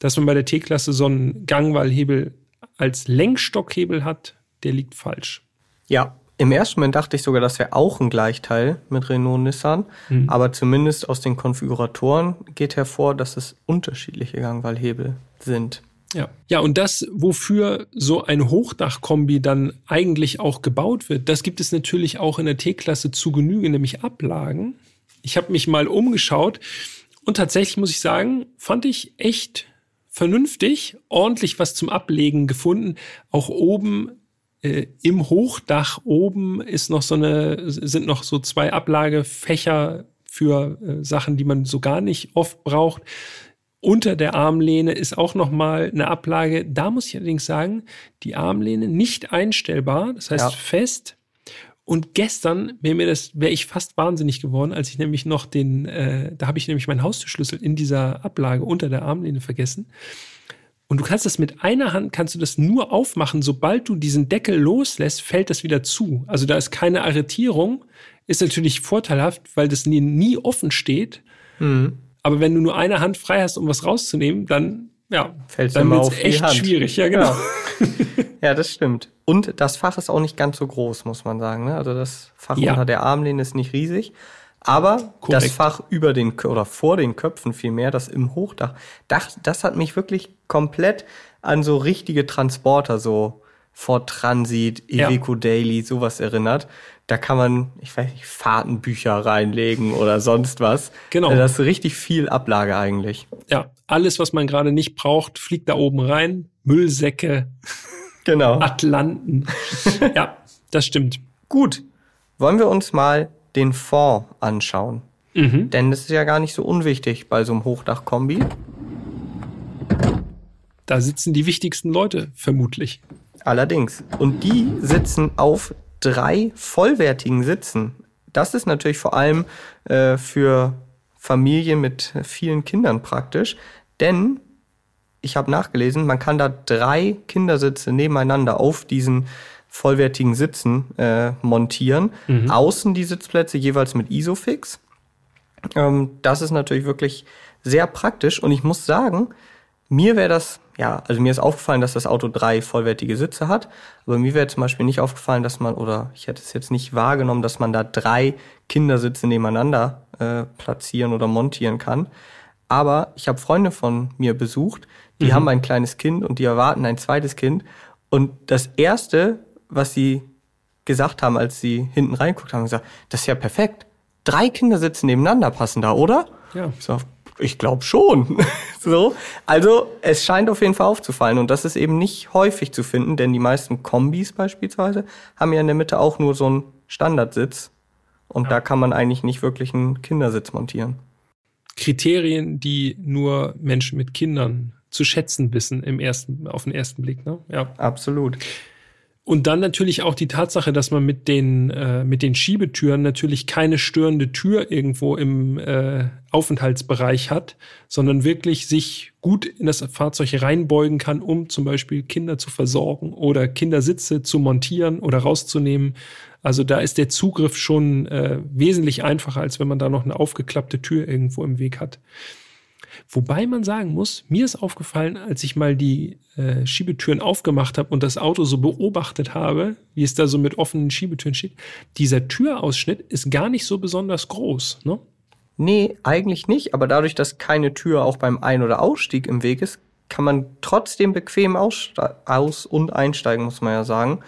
dass man bei der T-Klasse so einen Gangwahlhebel als Lenkstockhebel hat, der liegt falsch. Ja, Im ersten Moment dachte ich sogar, das wäre auch ein Gleichteil mit Renault und Nissan. Mhm. Aber zumindest aus den Konfiguratoren geht hervor, dass es unterschiedliche Gangwallhebel sind. Ja. ja, und das, wofür so ein Hochdachkombi dann eigentlich auch gebaut wird, das gibt es natürlich auch in der T-Klasse zu Genüge, nämlich Ablagen. Ich habe mich mal umgeschaut und tatsächlich muss ich sagen, fand ich echt vernünftig, ordentlich was zum Ablegen gefunden. Auch oben äh, im Hochdach oben ist noch so eine, sind noch so zwei Ablagefächer für äh, Sachen, die man so gar nicht oft braucht. Unter der Armlehne ist auch noch mal eine Ablage. Da muss ich allerdings sagen, die Armlehne nicht einstellbar, das heißt Ja. fest. Und gestern wäre mir das, wäre ich fast wahnsinnig geworden, als ich nämlich noch den, äh, da habe ich nämlich meinen Haustürschlüssel in dieser Ablage unter der Armlehne vergessen. Und du kannst das mit einer Hand, kannst du das nur aufmachen. Sobald du diesen Deckel loslässt, fällt das wieder zu. Also da ist keine Arretierung. Ist natürlich vorteilhaft, weil das nie, nie offen steht. Mhm. Aber wenn du nur eine Hand frei hast, um was rauszunehmen, dann, ja, Fällt's dann immer auf echt schwierig. Ja, genau. Ja, das stimmt. Und das Fach ist auch nicht ganz so groß, muss man sagen. Ne? Also das Fach Ja. unter der Armlehne ist nicht riesig. Aber Korrekt. das Fach über den oder vor den Köpfen vielmehr, das im Hochdach, das, das hat mich wirklich komplett an so richtige Transporter, so Ford Transit, Ja. Iveco Daily, sowas erinnert. Da kann man, ich weiß nicht, Fahrtenbücher reinlegen oder sonst was. Genau. Äh, Das ist richtig viel Ablage eigentlich. ja, alles, was man gerade nicht braucht, fliegt da oben rein. Müllsäcke, Genau. Atlanten. ja, das stimmt. Gut, wollen wir uns mal den Fond anschauen. Mhm. Denn das ist ja gar nicht so unwichtig bei so einem Hochdachkombi. Da sitzen die wichtigsten Leute, vermutlich. Allerdings. Und die sitzen auf drei vollwertigen Sitzen. Das ist natürlich vor allem äh, für Familien mit vielen Kindern praktisch. Denn ich habe nachgelesen, man kann da drei Kindersitze nebeneinander auf diesen vollwertigen Sitzen äh, montieren. Außen die Sitzplätze jeweils mit Isofix. Ähm, das ist natürlich wirklich sehr praktisch und ich muss sagen, mir wäre das, ja, also mir ist aufgefallen, dass das Auto drei vollwertige Sitze hat, aber mir wäre zum Beispiel nicht aufgefallen, dass man, oder ich hätte es jetzt nicht wahrgenommen, dass man da drei Kindersitze nebeneinander äh, platzieren oder montieren kann. Aber ich habe Freunde von mir besucht, die haben ein kleines Kind und die erwarten ein zweites Kind. Und das Erste, was sie gesagt haben, als sie hinten reinguckt haben, gesagt, das ist ja perfekt. Drei Kindersitze nebeneinander passen da, oder? Ja. Sag, ich glaube schon. so, also es scheint auf jeden Fall aufzufallen und das ist eben nicht häufig zu finden, denn die meisten Kombis beispielsweise haben ja in der Mitte auch nur so einen Standardsitz und da kann man eigentlich nicht wirklich einen Kindersitz montieren. Kriterien, die nur Menschen mit Kindern zu schätzen wissen im ersten, auf den ersten Blick. Ne? Ja. Absolut. Und dann natürlich auch die Tatsache, dass man mit den, äh, mit den Schiebetüren natürlich keine störende Tür irgendwo im äh, Aufenthaltsbereich hat, sondern wirklich sich gut in das Fahrzeug reinbeugen kann, um zum Beispiel Kinder zu versorgen oder Kindersitze zu montieren oder rauszunehmen. Also da ist der Zugriff schon äh, wesentlich einfacher, als wenn man da noch eine aufgeklappte Tür irgendwo im Weg hat. Wobei man sagen muss, mir ist aufgefallen, als ich mal die äh, Schiebetüren aufgemacht habe und das Auto so beobachtet habe, wie es da so mit offenen Schiebetüren steht, dieser Türausschnitt ist gar nicht so besonders groß. Ne? Nee, eigentlich nicht, aber dadurch, dass keine Tür auch beim Ein- oder Ausstieg im Weg ist, kann man trotzdem bequem aus- und einsteigen, muss man ja sagen.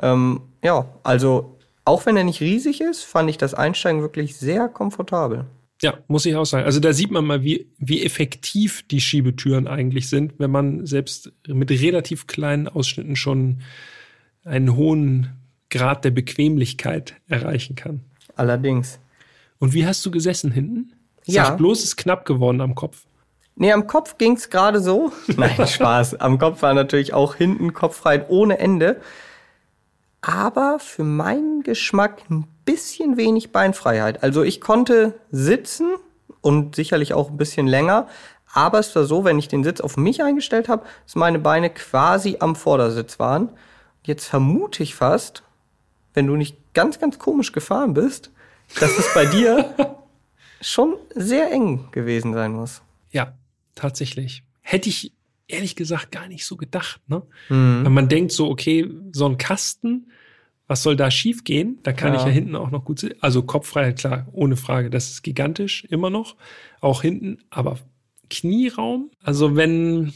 Ähm, ja, also auch wenn er nicht riesig ist, fand ich das Einsteigen wirklich sehr komfortabel. Ja, muss ich auch sagen. Also da sieht man mal, wie, wie effektiv die Schiebetüren eigentlich sind, wenn man selbst mit relativ kleinen Ausschnitten schon einen hohen Grad der Bequemlichkeit erreichen kann. Allerdings. Und wie hast du gesessen hinten? Ja. Sag bloß, es ist knapp geworden am Kopf. Nee, am Kopf ging's gerade so. Nein, Spaß. Am Kopf war natürlich auch hinten Kopffrei ohne Ende. Aber für meinen Geschmack ein bisschen wenig Beinfreiheit. Also ich konnte sitzen und sicherlich auch ein bisschen länger. Aber es war so, wenn ich den Sitz auf mich eingestellt habe, dass meine Beine quasi am Vordersitz waren. Jetzt vermute ich fast, wenn du nicht ganz, ganz komisch gefahren bist, dass es bei dir schon sehr eng gewesen sein muss. Ja, tatsächlich. Hätte ich ehrlich gesagt gar nicht so gedacht, ne? Weil man denkt so, okay, so ein Kasten, Was soll da schief gehen? Da kann Ja. ich ja hinten auch noch gut sitzen. Also Kopffreiheit, klar, ohne Frage. Das ist gigantisch, immer noch. Auch hinten. Aber Knieraum, also wenn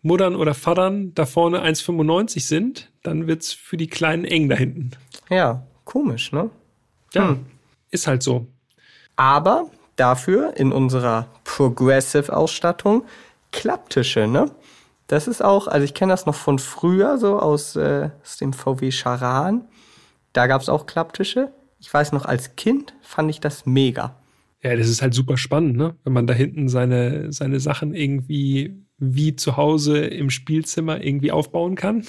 Muttern oder Vatern da vorne 1,95 sind, dann wird's für die Kleinen eng da hinten. Ja, komisch, ne? Ja, Hm. ist halt so. Aber dafür in unserer Progressive-Ausstattung Klapptische, ne? Das ist auch, also ich kenne das noch von früher, so aus, äh, aus dem VW Charan. Da gab es auch Klapptische. Ich weiß noch, als Kind fand ich das mega. Ja, das ist halt super spannend, ne? Wenn man da hinten seine, seine Sachen irgendwie wie zu Hause im Spielzimmer irgendwie aufbauen kann.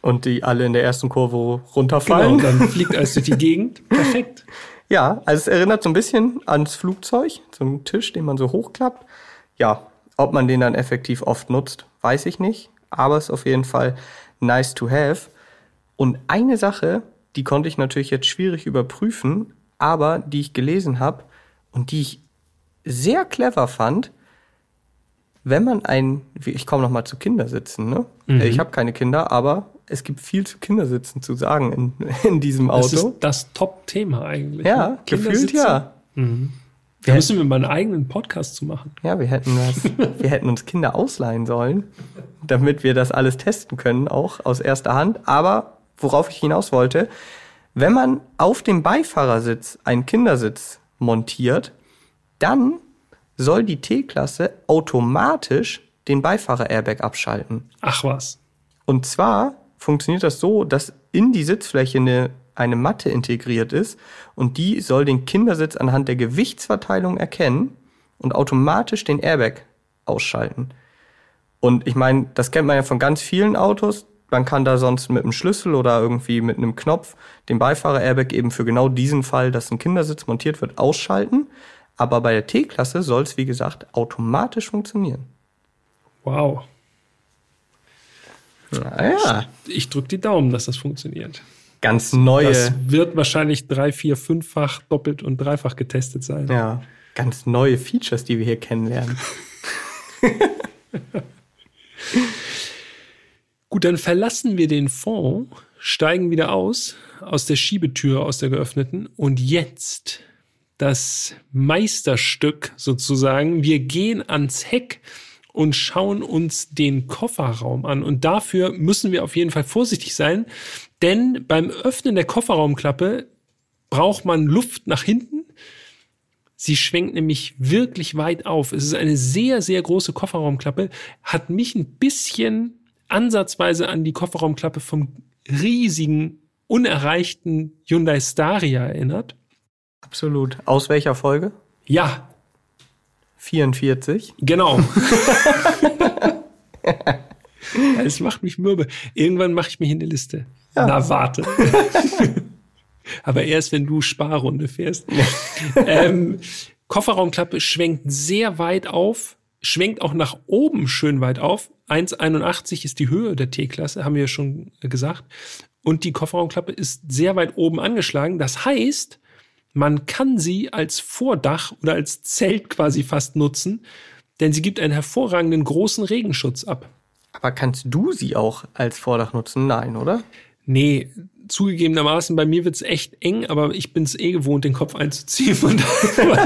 Und die alle in der ersten Kurve Genau, runterfallen. und dann fliegt alles durch die Gegend. Perfekt. Ja, also es erinnert so ein bisschen ans Flugzeug, so einen Tisch, den man so hochklappt. Ja, ob man den dann effektiv oft nutzt, weiß ich nicht, aber es ist auf jeden Fall nice to have. Und eine Sache, die konnte ich natürlich jetzt schwierig überprüfen, aber die ich gelesen habe und die ich sehr clever fand, wenn man ein, ich komme noch mal zu Kindersitzen, ne? Ich habe keine Kinder, aber es gibt viel zu Kindersitzen zu sagen in, in diesem Auto. Das ist das Top-Thema eigentlich. Ja, ne? gefühlt ja. Da müssen wir mal einen eigenen Podcast zu machen. Ja, wir hätten das, wir hätten uns Kinder ausleihen sollen, damit wir das alles testen können, auch aus erster Hand. Aber worauf ich hinaus wollte, wenn man auf dem Beifahrersitz einen Kindersitz montiert, dann soll die T-Klasse automatisch den Beifahrer-Airbag abschalten. Ach was. Und zwar funktioniert das so, dass in die Sitzfläche eine, eine Matte integriert ist und die soll den Kindersitz anhand der Gewichtsverteilung erkennen und automatisch den Airbag ausschalten. Und ich meine, das kennt man ja von ganz vielen Autos. Man kann da sonst mit einem Schlüssel oder irgendwie mit einem Knopf den Beifahrer-Airbag eben für genau diesen Fall, dass ein Kindersitz montiert wird, ausschalten. Aber bei der T-Klasse soll es, wie gesagt, automatisch funktionieren. Wow. Naja, Ich drücke die Daumen, dass das funktioniert. ganz neue. Das wird wahrscheinlich drei, vier, fünffach doppelt und dreifach getestet sein. Ja, ganz neue Features, die wir hier kennenlernen. Gut, dann verlassen wir den Fond, steigen wieder aus, aus der Schiebetür, aus der geöffneten. Und jetzt das Meisterstück sozusagen. Wir gehen ans Heck und schauen uns den Kofferraum an. Und dafür müssen wir auf jeden Fall vorsichtig sein, denn beim Öffnen der Kofferraumklappe braucht man Luft nach hinten. Sie schwenkt nämlich wirklich weit auf. Es ist eine sehr, sehr große Kofferraumklappe, hat mich ein bisschen ansatzweise an die Kofferraumklappe vom riesigen, unerreichten Hyundai Staria erinnert. Absolut. Aus welcher Folge? Ja, 44. genau. Es macht mich mürbe. Irgendwann mache ich mich in die Liste. Na, warte. Aber erst, wenn du Sparrunde fährst. ähm, Kofferraumklappe schwenkt sehr weit auf, schwenkt auch nach oben schön weit auf. 1,81 ist die Höhe der T-Klasse, haben wir ja schon gesagt. Und die Kofferraumklappe ist sehr weit oben angeschlagen. Das heißt, man kann sie als Vordach oder als Zelt quasi fast nutzen, denn sie gibt einen hervorragenden großen Regenschutz ab. Aber kannst du sie auch als Vordach nutzen? Nein, oder? Nee, zugegebenermaßen, bei mir wird's echt eng, aber ich bin's eh gewohnt, den Kopf einzuziehen. Von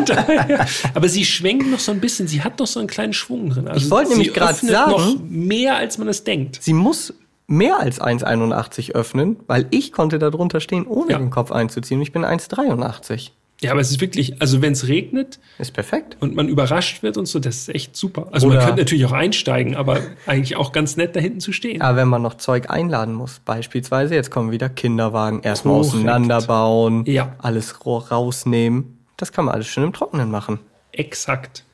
daher. Aber sie schwenkt noch so ein bisschen, sie hat noch so einen kleinen Schwung drin. Also Ich wollte sie nämlich gerade sagen- noch mehr, als man es denkt. Sie muss mehr als 1,81 öffnen, weil ich konnte da drunter stehen, ohne Ja. den Kopf einzuziehen. Ich bin 1,83. Ja, aber es ist wirklich, also wenn es regnet Ist perfekt. und man überrascht wird und so, das ist echt super. Also man Oder- könnte natürlich auch einsteigen, aber eigentlich auch ganz nett da hinten zu stehen. Aber wenn man noch Zeug einladen muss, beispielsweise, jetzt kommen wieder Kinderwagen, erstmal Korrekt. auseinanderbauen, Ja. alles rausnehmen. Das kann man alles schön im Trockenen machen. Exakt.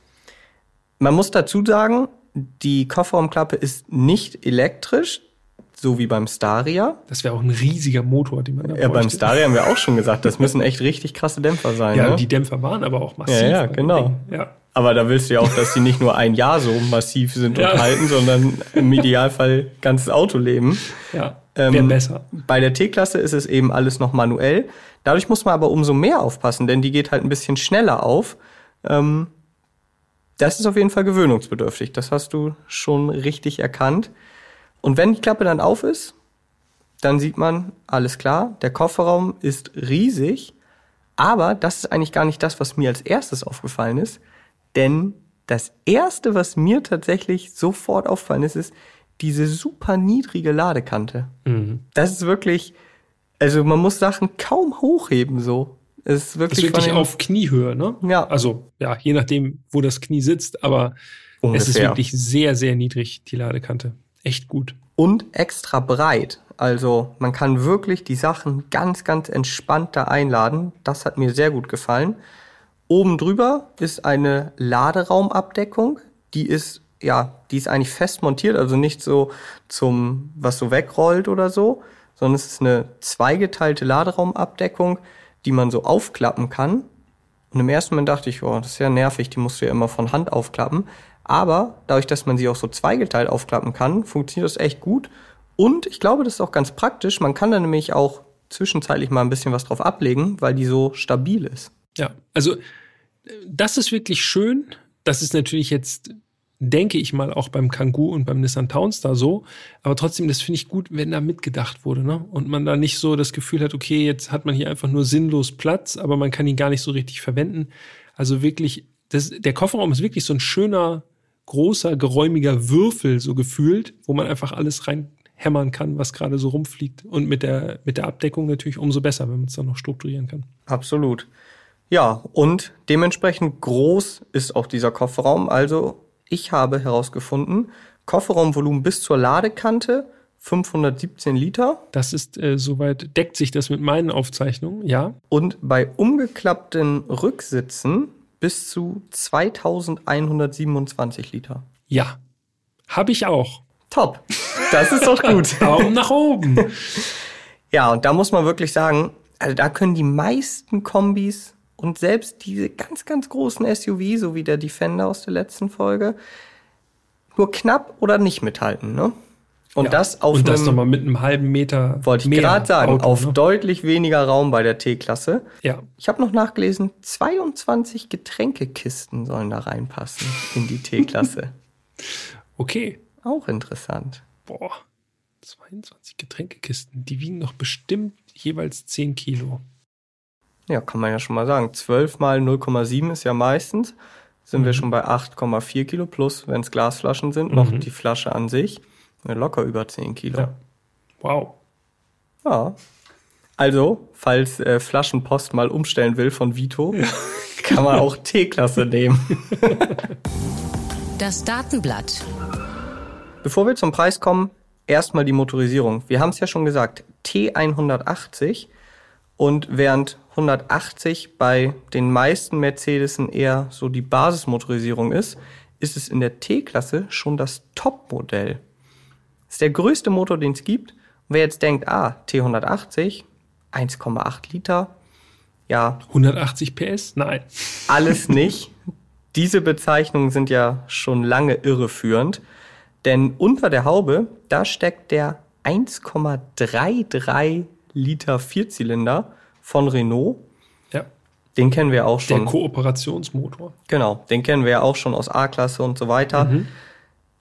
Man muss dazu sagen, die Kofferraumklappe ist nicht elektrisch, so wie beim Staria. Das wäre auch ein riesiger Motor, den man da Ja, beim bräuchte. Staria haben wir auch schon gesagt, das müssen echt richtig krasse Dämpfer sein. Ja, ne? die Dämpfer waren aber auch massiv. Ja, ja, genau. Ja. Aber da willst du ja auch, dass die nicht nur ein Jahr so massiv sind und Ja. halten, sondern im Idealfall ganzes Autoleben. Ja, Ähm, wäre besser. Bei der T-Klasse ist es eben alles noch manuell. Dadurch muss man aber umso mehr aufpassen, denn die geht halt ein bisschen schneller auf. Ähm, das ist auf jeden Fall gewöhnungsbedürftig. Das hast du schon richtig erkannt. Und wenn die Klappe dann auf ist, dann sieht man, alles klar, der Kofferraum ist riesig, aber das ist eigentlich gar nicht das, was mir als erstes aufgefallen ist, denn das erste, was mir tatsächlich sofort aufgefallen ist, ist diese super niedrige Ladekante. Mhm. Das ist wirklich, also man muss Sachen kaum hochheben so. Es ist wirklich, ist wirklich auf Kniehöhe, ne? Ja. Also, ja, je nachdem, wo das Knie sitzt, aber es ist Ungefähr. wirklich sehr, sehr niedrig, die Ladekante. Echt gut. und extra breit. Also man kann wirklich die Sachen ganz, ganz entspannt da einladen. Das hat mir sehr gut gefallen. Oben drüber ist eine Laderaumabdeckung. Die ist, ja, die ist eigentlich fest montiert, also nicht so zum, was so wegrollt oder so, sondern es ist eine zweigeteilte Laderaumabdeckung, die man so aufklappen kann. Und im ersten Moment dachte ich, oh, das ist ja nervig, die musst du ja immer von Hand aufklappen. Aber dadurch, dass man sie auch so zweigeteilt aufklappen kann, funktioniert das echt gut. Und ich glaube, das ist auch ganz praktisch. Man kann da nämlich auch zwischenzeitlich mal ein bisschen was drauf ablegen, weil die so stabil ist. Ja, also äh, das ist wirklich schön. Das ist natürlich jetzt, denke ich mal, auch beim Kangoo und beim Nissan Townstar so. Aber trotzdem, das finde ich gut, wenn da mitgedacht wurde, ne? Und man da nicht so das Gefühl hat, okay, jetzt hat man hier einfach nur sinnlos Platz, aber man kann ihn gar nicht so richtig verwenden. Also wirklich, das, der Kofferraum ist wirklich so ein schöner, großer, geräumiger Würfel, so gefühlt, wo man einfach alles reinhämmern kann, was gerade so rumfliegt. Und mit der, mit der Abdeckung natürlich umso besser, wenn man es dann noch strukturieren kann. Absolut. Ja, und dementsprechend groß ist auch dieser Kofferraum. Also ich habe herausgefunden, Kofferraumvolumen bis zur Ladekante 517 Liter Das ist äh, soweit, deckt sich das mit meinen Aufzeichnungen, ja. und bei umgeklappten Rücksitzen bis zu 2127 Liter. Ja. Habe ich auch. Top. Das ist doch gut. Daumen nach oben. Ja, und da muss man wirklich sagen, also da können die meisten Kombis und selbst diese ganz, ganz großen SUV, so wie der Defender aus der letzten Folge, nur knapp oder nicht mithalten, ne? Und Ja. das auf Und das einem, nochmal mit einem halben Meter. wollte ich gerade sagen, Auto, auf ne? deutlich weniger Raum bei der T-Klasse. Ja. Ich habe noch nachgelesen, 22 Getränkekisten sollen da reinpassen in die T-Klasse. Okay. Auch interessant. Boah. 22 Getränkekisten. Die wiegen doch bestimmt jeweils 10 Kilo. Ja, kann man ja schon mal sagen. 12 mal 0,7 ist ja meistens. Sind wir schon bei 8,4 Kilo plus, wenn es Glasflaschen sind, noch die Flasche an sich. Ja, Locker über 10 Kilo. Ja. Wow. Ja. Also, falls äh, Flaschenpost mal umstellen will von Vito, kann man auch T-Klasse nehmen. Das Datenblatt. Bevor wir zum Preis kommen, erstmal die Motorisierung. Wir haben es ja schon gesagt, T180 und während 180 bei den meisten Mercedesen eher so die Basismotorisierung ist, ist es in der T-Klasse schon das Topmodell. Das ist der größte Motor, den es gibt. Und wer jetzt denkt, ah, T180, 1,8 Liter, ja, 180 PS? Nein. alles nicht. Diese Bezeichnungen sind ja schon lange irreführend, denn unter der Haube, da steckt der 1,33 Liter Vierzylinder von Renault. Ja. Den kennen wir auch Der schon. Kooperationsmotor. genau, den kennen wir ja auch schon aus A-Klasse und so weiter.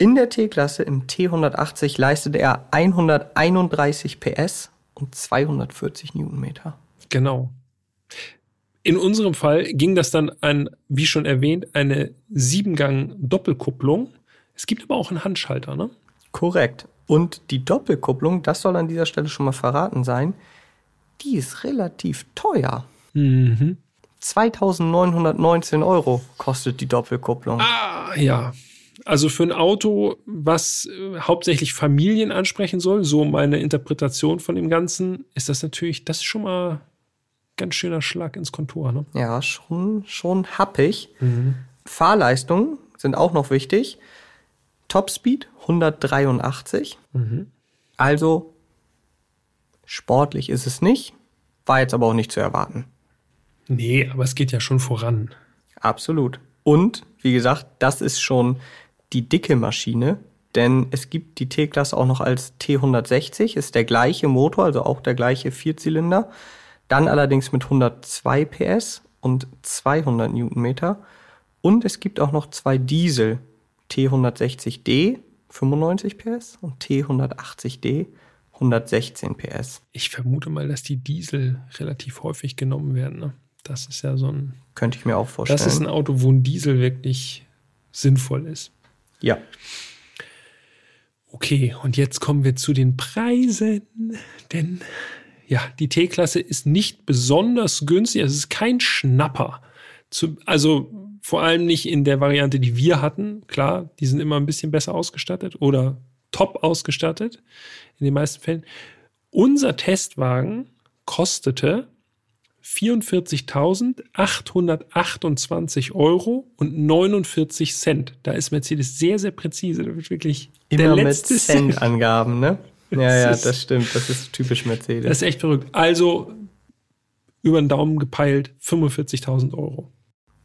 In der T-Klasse im T180 leistet er 131 PS und 240 Newtonmeter. Genau. In unserem Fall ging das dann an, wie schon erwähnt, eine Siebengang-Doppelkupplung. Es gibt aber auch einen Handschalter, ne? Korrekt. Und die Doppelkupplung, das soll an dieser Stelle schon mal verraten sein, die ist relativ teuer. Mhm. 2919 Euro kostet die Doppelkupplung. Ah, ja. Also für ein Auto, was äh, hauptsächlich Familien ansprechen soll, so meine Interpretation von dem Ganzen, ist das natürlich, das ist schon mal ganz schöner Schlag ins Kontor, ne? Ja, schon, schon happig. Fahrleistungen sind auch noch wichtig. Topspeed 183. Also sportlich ist es nicht, war jetzt aber auch nicht zu erwarten. Nee, aber es geht ja schon voran. Absolut. Und wie gesagt, das ist schon die dicke Maschine, denn es gibt die T-Klasse auch noch als T160, ist der gleiche Motor, also auch der gleiche Vierzylinder, dann allerdings mit 102 PS und 200 Newtonmeter. Und es gibt auch noch zwei Diesel, T160D 95 PS und T180D 116 PS. Ich vermute mal, dass die Diesel relativ häufig genommen werden. Ne? Das ist ja so ein. Könnte ich mir auch vorstellen. Das ist ein Auto, wo ein Diesel wirklich sinnvoll ist. Ja. Okay, und jetzt kommen wir zu den Preisen. Denn ja, die T-Klasse ist nicht besonders günstig. Es ist kein Schnapper. Zu, also vor allem nicht in der Variante, die wir hatten. Klar, die sind immer ein bisschen besser ausgestattet oder top ausgestattet in den meisten Fällen. Unser Testwagen kostete 44.828 Euro und 49 Cent. Da ist Mercedes sehr, sehr präzise. Da wird wirklich Immer der letzte mit Cent-Angaben, ne? Ja, ja, das stimmt. Das ist typisch Mercedes. Das ist echt verrückt. Also über den Daumen gepeilt 45.000 Euro.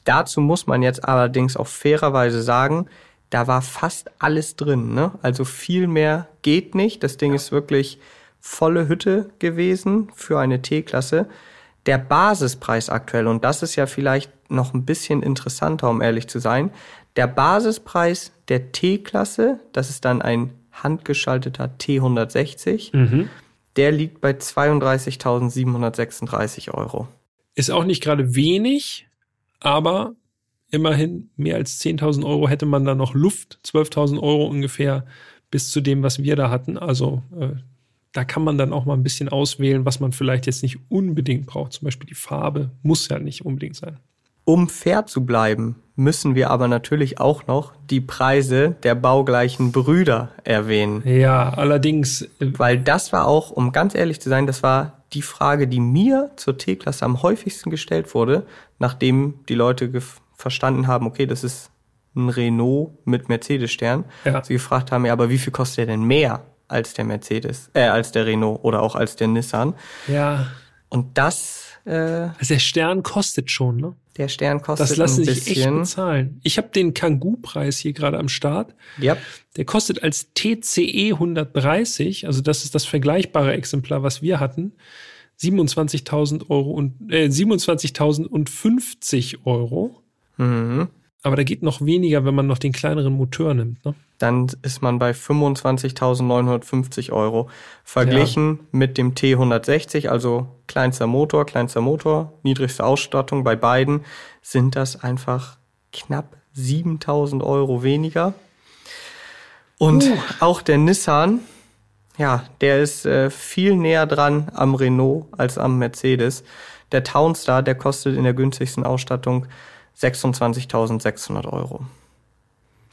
Dazu muss man jetzt allerdings auch fairerweise sagen, da war fast alles drin. Ne? Also viel mehr geht nicht. Das Ding ist wirklich volle Hütte gewesen für eine T-Klasse. Der Basispreis aktuell, und das ist ja vielleicht noch ein bisschen interessanter, um ehrlich zu sein, der Basispreis der T-Klasse, das ist dann ein handgeschalteter T160, mhm. der liegt bei 32.736 Euro. Ist auch nicht gerade wenig, aber immerhin mehr als 10.000 Euro hätte man da noch Luft, 12.000 Euro ungefähr bis zu dem, was wir da hatten. Also äh, da kann man dann auch mal ein bisschen auswählen, was man vielleicht jetzt nicht unbedingt braucht. Zum Beispiel die Farbe muss ja nicht unbedingt sein. Um fair zu bleiben, müssen wir aber natürlich auch noch die Preise der baugleichen Brüder erwähnen. Ja, allerdings. Äh, Weil das war auch, um ganz ehrlich zu sein, das war die Frage, die mir zur T-Klasse am häufigsten gestellt wurde, nachdem die Leute verstanden haben, okay, das ist ein Renault mit Mercedes-Stern. Ja. Sie gefragt haben, ja, aber wie viel kostet der denn mehr als der Mercedes, äh, als der Renault oder auch als der Nissan? Ja. Und das. Äh, also der Stern kostet schon, ne? Der Stern kostet Das lassen ein sich echt bezahlen. Ich habe den Kangoo-Preis hier gerade am Start. Ja. Der kostet als TCE 130, also das ist das vergleichbare Exemplar, was wir hatten, 27.000 Euro und äh, 27.050 Euro. Mhm. Aber da geht noch weniger, wenn man noch den kleineren Motor nimmt. Ne? Dann ist man bei 25.950 Euro. Verglichen ja. mit dem T160, also kleinster Motor, kleinster Motor, niedrigste Ausstattung bei beiden, sind das einfach knapp 7.000 Euro weniger. Und uh. auch der Nissan, ja, der ist äh, viel näher dran am Renault als am Mercedes. Der Townstar, der kostet in der günstigsten Ausstattung 26.600 Euro.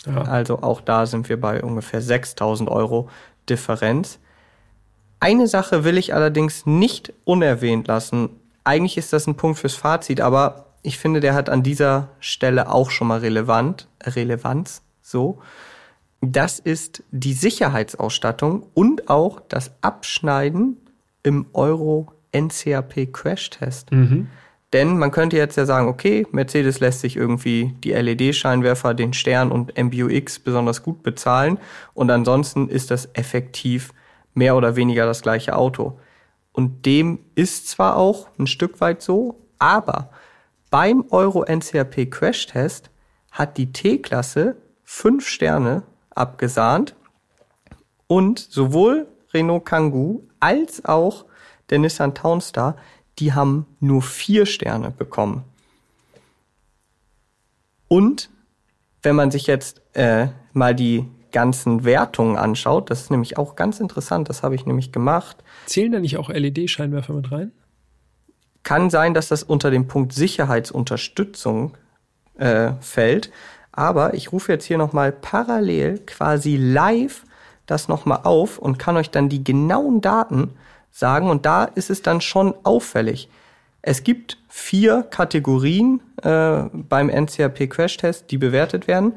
Ja. Also auch da sind wir bei ungefähr 6.000 Euro Differenz. Eine Sache will ich allerdings nicht unerwähnt lassen. Eigentlich ist das ein Punkt fürs Fazit, aber ich finde, der hat an dieser Stelle auch schon mal relevant, Relevanz, so. Das ist die Sicherheitsausstattung und auch das Abschneiden im Euro NCAP Crash Test. Mhm. Denn man könnte jetzt ja sagen, okay, Mercedes lässt sich irgendwie die LED-Scheinwerfer, den Stern und MBUX besonders gut bezahlen und ansonsten ist das effektiv mehr oder weniger das gleiche Auto. Und dem ist zwar auch ein Stück weit so, aber beim Euro NCAP Crash Test hat die T-Klasse fünf Sterne abgesahnt und sowohl Renault Kangoo als auch der Nissan Townstar die haben nur vier Sterne bekommen. Und wenn man sich jetzt äh, mal die ganzen Wertungen anschaut, das ist nämlich auch ganz interessant, das habe ich nämlich gemacht. Zählen da nicht auch LED-Scheinwerfer mit rein? Kann sein, dass das unter dem Punkt Sicherheitsunterstützung äh, fällt. Aber ich rufe jetzt hier nochmal parallel quasi live das nochmal auf und kann euch dann die genauen Daten sagen. Und da ist es dann schon auffällig. Es gibt vier Kategorien äh, beim NCRP Crash-Test, die bewertet werden.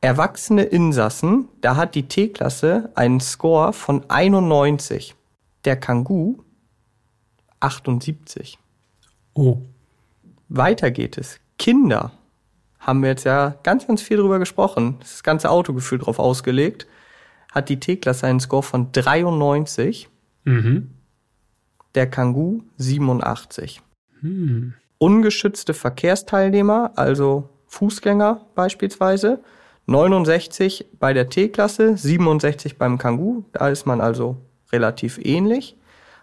Erwachsene Insassen, da hat die T-Klasse einen Score von 91. Der Kangoo 78. Oh. Weiter geht es. Kinder haben wir jetzt ja ganz, ganz viel drüber gesprochen. Das ganze Auto gefühlt drauf ausgelegt. Hat die T-Klasse einen Score von 93. Mhm. Der Kangoo 87. Hm. Ungeschützte Verkehrsteilnehmer, also Fußgänger beispielsweise, 69 bei der T-Klasse, 67 beim Kangoo. Da ist man also relativ ähnlich.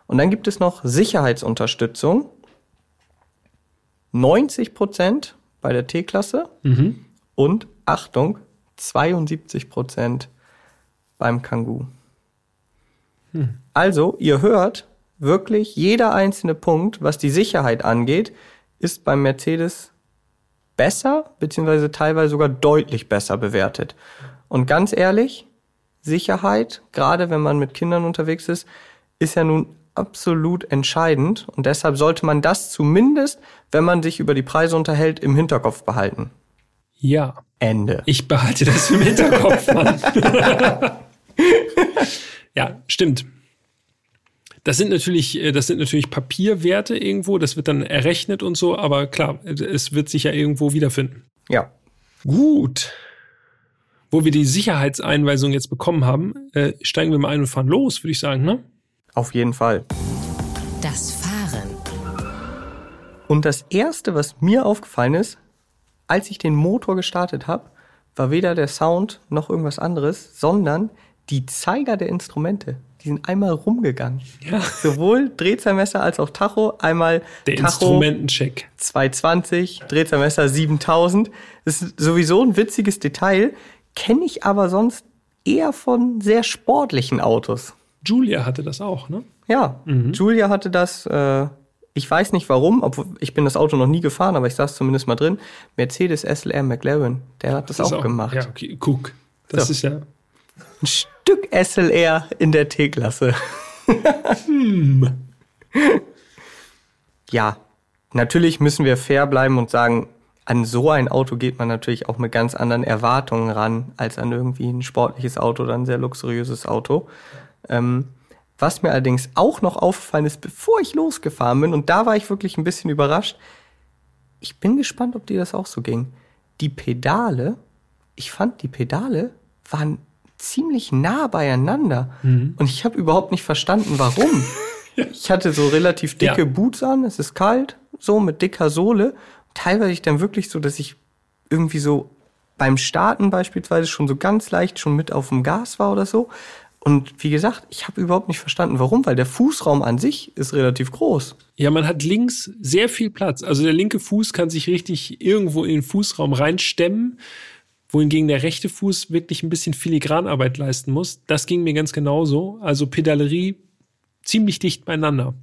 Und dann gibt es noch Sicherheitsunterstützung. 90 Prozent bei der T-Klasse Mhm. und Achtung, 72 Prozent beim Kangoo. Also, ihr hört, wirklich jeder einzelne Punkt, was die Sicherheit angeht, ist beim Mercedes besser, beziehungsweise teilweise sogar deutlich besser bewertet. Und ganz ehrlich, Sicherheit, gerade wenn man mit Kindern unterwegs ist, ist ja nun absolut entscheidend. Und deshalb sollte man das zumindest, wenn man sich über die Preise unterhält, im Hinterkopf behalten. Ja. Ende. Ich behalte das im Hinterkopf, Mann. ja, stimmt. Das sind natürlich, äh, das sind natürlich Papierwerte irgendwo, das wird dann errechnet und so, aber klar, es wird sich ja irgendwo wiederfinden. Ja. Gut. Wo wir die Sicherheitseinweisung jetzt bekommen haben, äh, steigen wir mal ein und fahren los, würde ich sagen, ne? Auf jeden Fall. Das Fahren. Und das erste, was mir aufgefallen ist, als ich den Motor gestartet habe, war weder der Sound noch irgendwas anderes, sondern die Zeiger der Instrumente. Die sind einmal rumgegangen. Ja. Sowohl Drehzahlmesser als auch Tacho. Einmal Der Tacho Instrumentencheck. 220, Drehzahlmesser 7000. Das ist sowieso ein witziges Detail, kenne ich aber sonst eher von sehr sportlichen Autos. Julia hatte das auch, ne? Ja, Julia hatte das, äh, ich weiß nicht warum, obwohl ich bin das Auto noch nie gefahren, aber ich saß zumindest mal drin. Mercedes SLR McLaren, der hat das, ist auch, gemacht. Ja, okay, guck. Das So. ist ja. Ein Stück SLR in der T-Klasse. Ja, natürlich müssen wir fair bleiben und sagen, an so ein Auto geht man natürlich auch mit ganz anderen Erwartungen ran, als an irgendwie ein sportliches Auto oder ein sehr luxuriöses Auto. Ähm, was mir allerdings auch noch aufgefallen ist, bevor ich losgefahren bin, und da war ich wirklich ein bisschen überrascht, ich bin gespannt, ob dir das auch so ging. Die Pedale, ich fand, die Pedale waren ziemlich nah beieinander. Und ich habe überhaupt nicht verstanden, warum. Ich hatte so relativ dicke Ja. Boots an, es ist kalt, so mit dicker Sohle. Teilweise ich dann wirklich so, dass ich irgendwie so beim Starten beispielsweise schon so ganz leicht schon mit auf dem Gas war oder so. Und wie gesagt, ich habe überhaupt nicht verstanden, warum, weil der Fußraum an sich ist relativ groß. Ja, man hat links sehr viel Platz. Also der linke Fuß kann sich richtig irgendwo in den Fußraum reinstemmen, wohingegen der rechte Fuß wirklich ein bisschen Filigranarbeit leisten muss. Das ging mir ganz genauso. Also Pedalerie ziemlich dicht beieinander.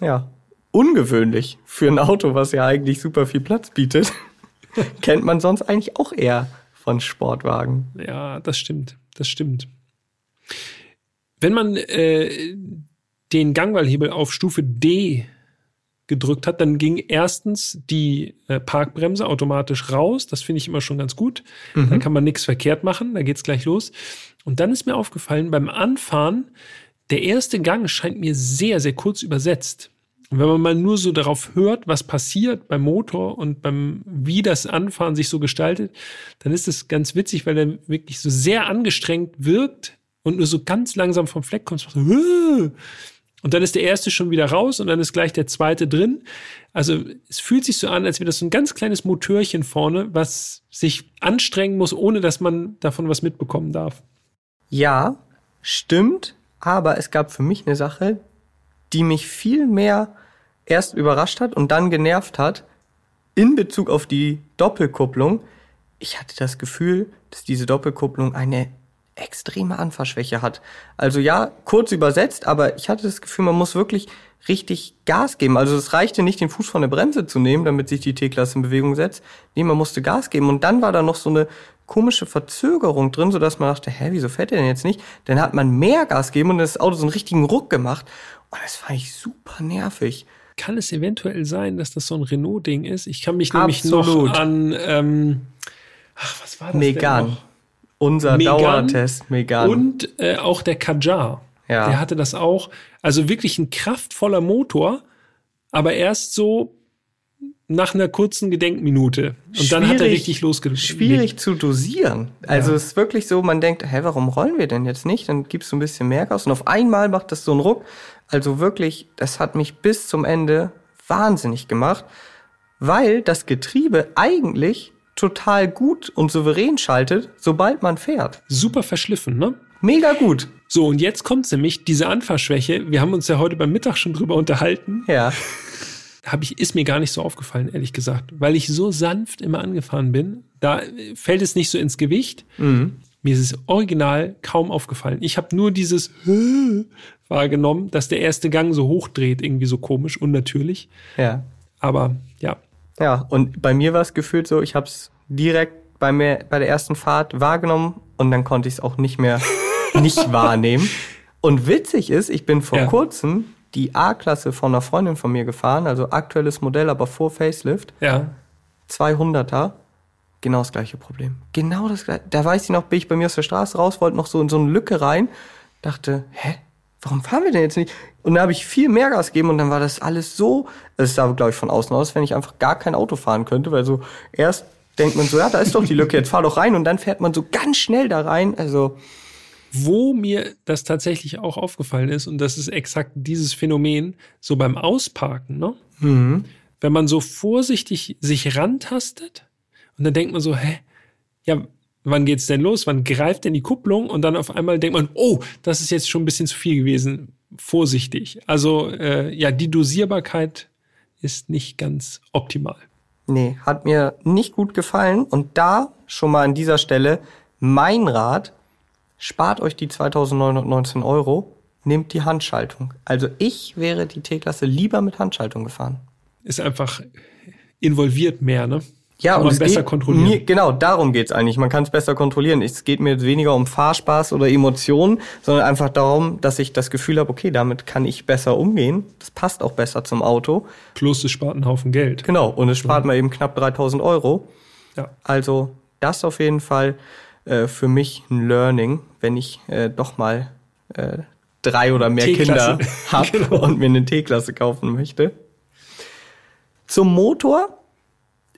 Ja, ungewöhnlich für ein Auto, was ja eigentlich super viel Platz bietet. Kennt man sonst eigentlich auch eher von Sportwagen. Ja, das stimmt. Das stimmt. Wenn man äh, den Gangwallhebel auf Stufe D gedrückt hat, dann ging erstens die äh, Parkbremse automatisch raus. Das finde ich immer schon ganz gut. Da kann man nichts verkehrt machen. Da geht's gleich los. Und dann ist mir aufgefallen, beim Anfahren, der erste Gang scheint mir sehr, sehr kurz übersetzt. Und wenn man mal nur so darauf hört, was passiert beim Motor und beim, wie das Anfahren sich so gestaltet, dann ist es ganz witzig, weil er wirklich so sehr angestrengt wirkt und nur so ganz langsam vom Fleck kommt. So! Und dann ist der erste schon wieder raus und dann ist gleich der zweite drin. Also es fühlt sich so an, als wäre das so ein ganz kleines Motörchen vorne, was sich anstrengen muss, ohne dass man davon was mitbekommen darf. Ja, stimmt, aber es gab für mich eine Sache, die mich viel mehr erst überrascht hat und dann genervt hat in Bezug auf die Doppelkupplung. Ich hatte das Gefühl, dass diese Doppelkupplung eine extreme Anfahrschwäche hat. Also ja, kurz übersetzt, aber ich hatte das Gefühl, man muss wirklich richtig Gas geben. Also es reichte nicht, den Fuß von der Bremse zu nehmen, damit sich die T-Klasse in Bewegung setzt. Nee, man musste Gas geben. Und dann war da noch so eine komische Verzögerung drin, sodass man dachte, hä, wieso fährt der denn jetzt nicht? Dann hat man mehr Gas gegeben und das Auto so einen richtigen Ruck gemacht. Und das fand ich super nervig. Kann es eventuell sein, dass das so ein Renault-Ding ist? Ich kann mich Absolut. nämlich noch an, ähm, ach, was war das denn Megan. noch? Unser Megan Dauertest, Megan. Und äh, auch der Kajar. Ja. Der hatte das auch. Also wirklich ein kraftvoller Motor, aber erst so nach einer kurzen Gedenkminute. Und dann hat er Schwierig- richtig losgelegt. schwierig zu dosieren. Also Ja. es ist wirklich so, man denkt, hä, warum rollen wir denn jetzt nicht? Dann gibst du ein bisschen mehr Gas und auf einmal macht das so einen Ruck. Also wirklich, das hat mich bis zum Ende wahnsinnig gemacht, weil das Getriebe eigentlich total gut und souverän schaltet, sobald man fährt. Super verschliffen, ne? Mega gut. So, und jetzt kommt nämlich diese Anfahrschwäche. Wir haben uns ja heute beim Mittag schon drüber unterhalten. Ja. Hab ich, ist mir gar nicht so aufgefallen, ehrlich gesagt. Weil ich so sanft immer angefahren bin, da fällt es nicht so ins Gewicht. Mhm. Mir ist es original kaum aufgefallen. Ich habe nur dieses wahrgenommen, dass der erste Gang so hochdreht, irgendwie so komisch, unnatürlich. Ja. Aber ja, Ja, und bei mir war es gefühlt so, ich habe es direkt bei mir bei der ersten Fahrt wahrgenommen und dann konnte ich es auch nicht mehr nicht wahrnehmen. Und witzig ist, ich bin vor Ja. kurzem die A-Klasse von einer Freundin von mir gefahren, also aktuelles Modell, aber vor Facelift, ja, 200er, genau das gleiche Problem. Genau das gleiche. Da weiß ich noch, bin ich bei mir aus der Straße raus, wollte noch so in so eine Lücke rein, dachte, hä, warum fahren wir denn jetzt nicht? Und dann habe ich viel mehr Gas gegeben und dann war das alles so, es sah, glaube ich, von außen aus, wenn ich einfach gar kein Auto fahren könnte, weil so erst denkt man so, ja, da ist doch die Lücke, jetzt fahr doch rein und dann fährt man so ganz schnell da rein. Also, Wo mir das tatsächlich auch aufgefallen ist, und das ist exakt dieses Phänomen, so beim Ausparken, ne? Wenn man so vorsichtig sich rantastet und dann denkt man so, hä, ja, wann geht's denn los? Wann greift denn die Kupplung? Und dann auf einmal denkt man, oh, das ist jetzt schon ein bisschen zu viel gewesen. Vorsichtig. Also, äh, ja, die Dosierbarkeit ist nicht ganz optimal. nee, hat mir nicht gut gefallen. Und da schon mal an dieser Stelle mein Rat, spart euch die 2919 Euro, nehmt die Handschaltung. Also ich wäre die T-Klasse lieber mit Handschaltung gefahren. Ist einfach involviert mehr, ne? Ja, und es besser geht kontrollieren. Mir, genau, darum geht's eigentlich. Man kann es besser kontrollieren. Es geht mir jetzt weniger um Fahrspaß oder Emotionen, sondern einfach darum, dass ich das Gefühl habe, okay, damit kann ich besser umgehen. Das passt auch besser zum Auto. Plus es spart einen Haufen Geld. Genau, und es spart mir eben knapp 3000 Euro. Ja. Also das auf jeden Fall äh, für mich ein Learning, wenn ich äh, doch mal äh, drei oder mehr. Kinder habe Genau. und mir eine T-Klasse kaufen möchte. Zum Motor.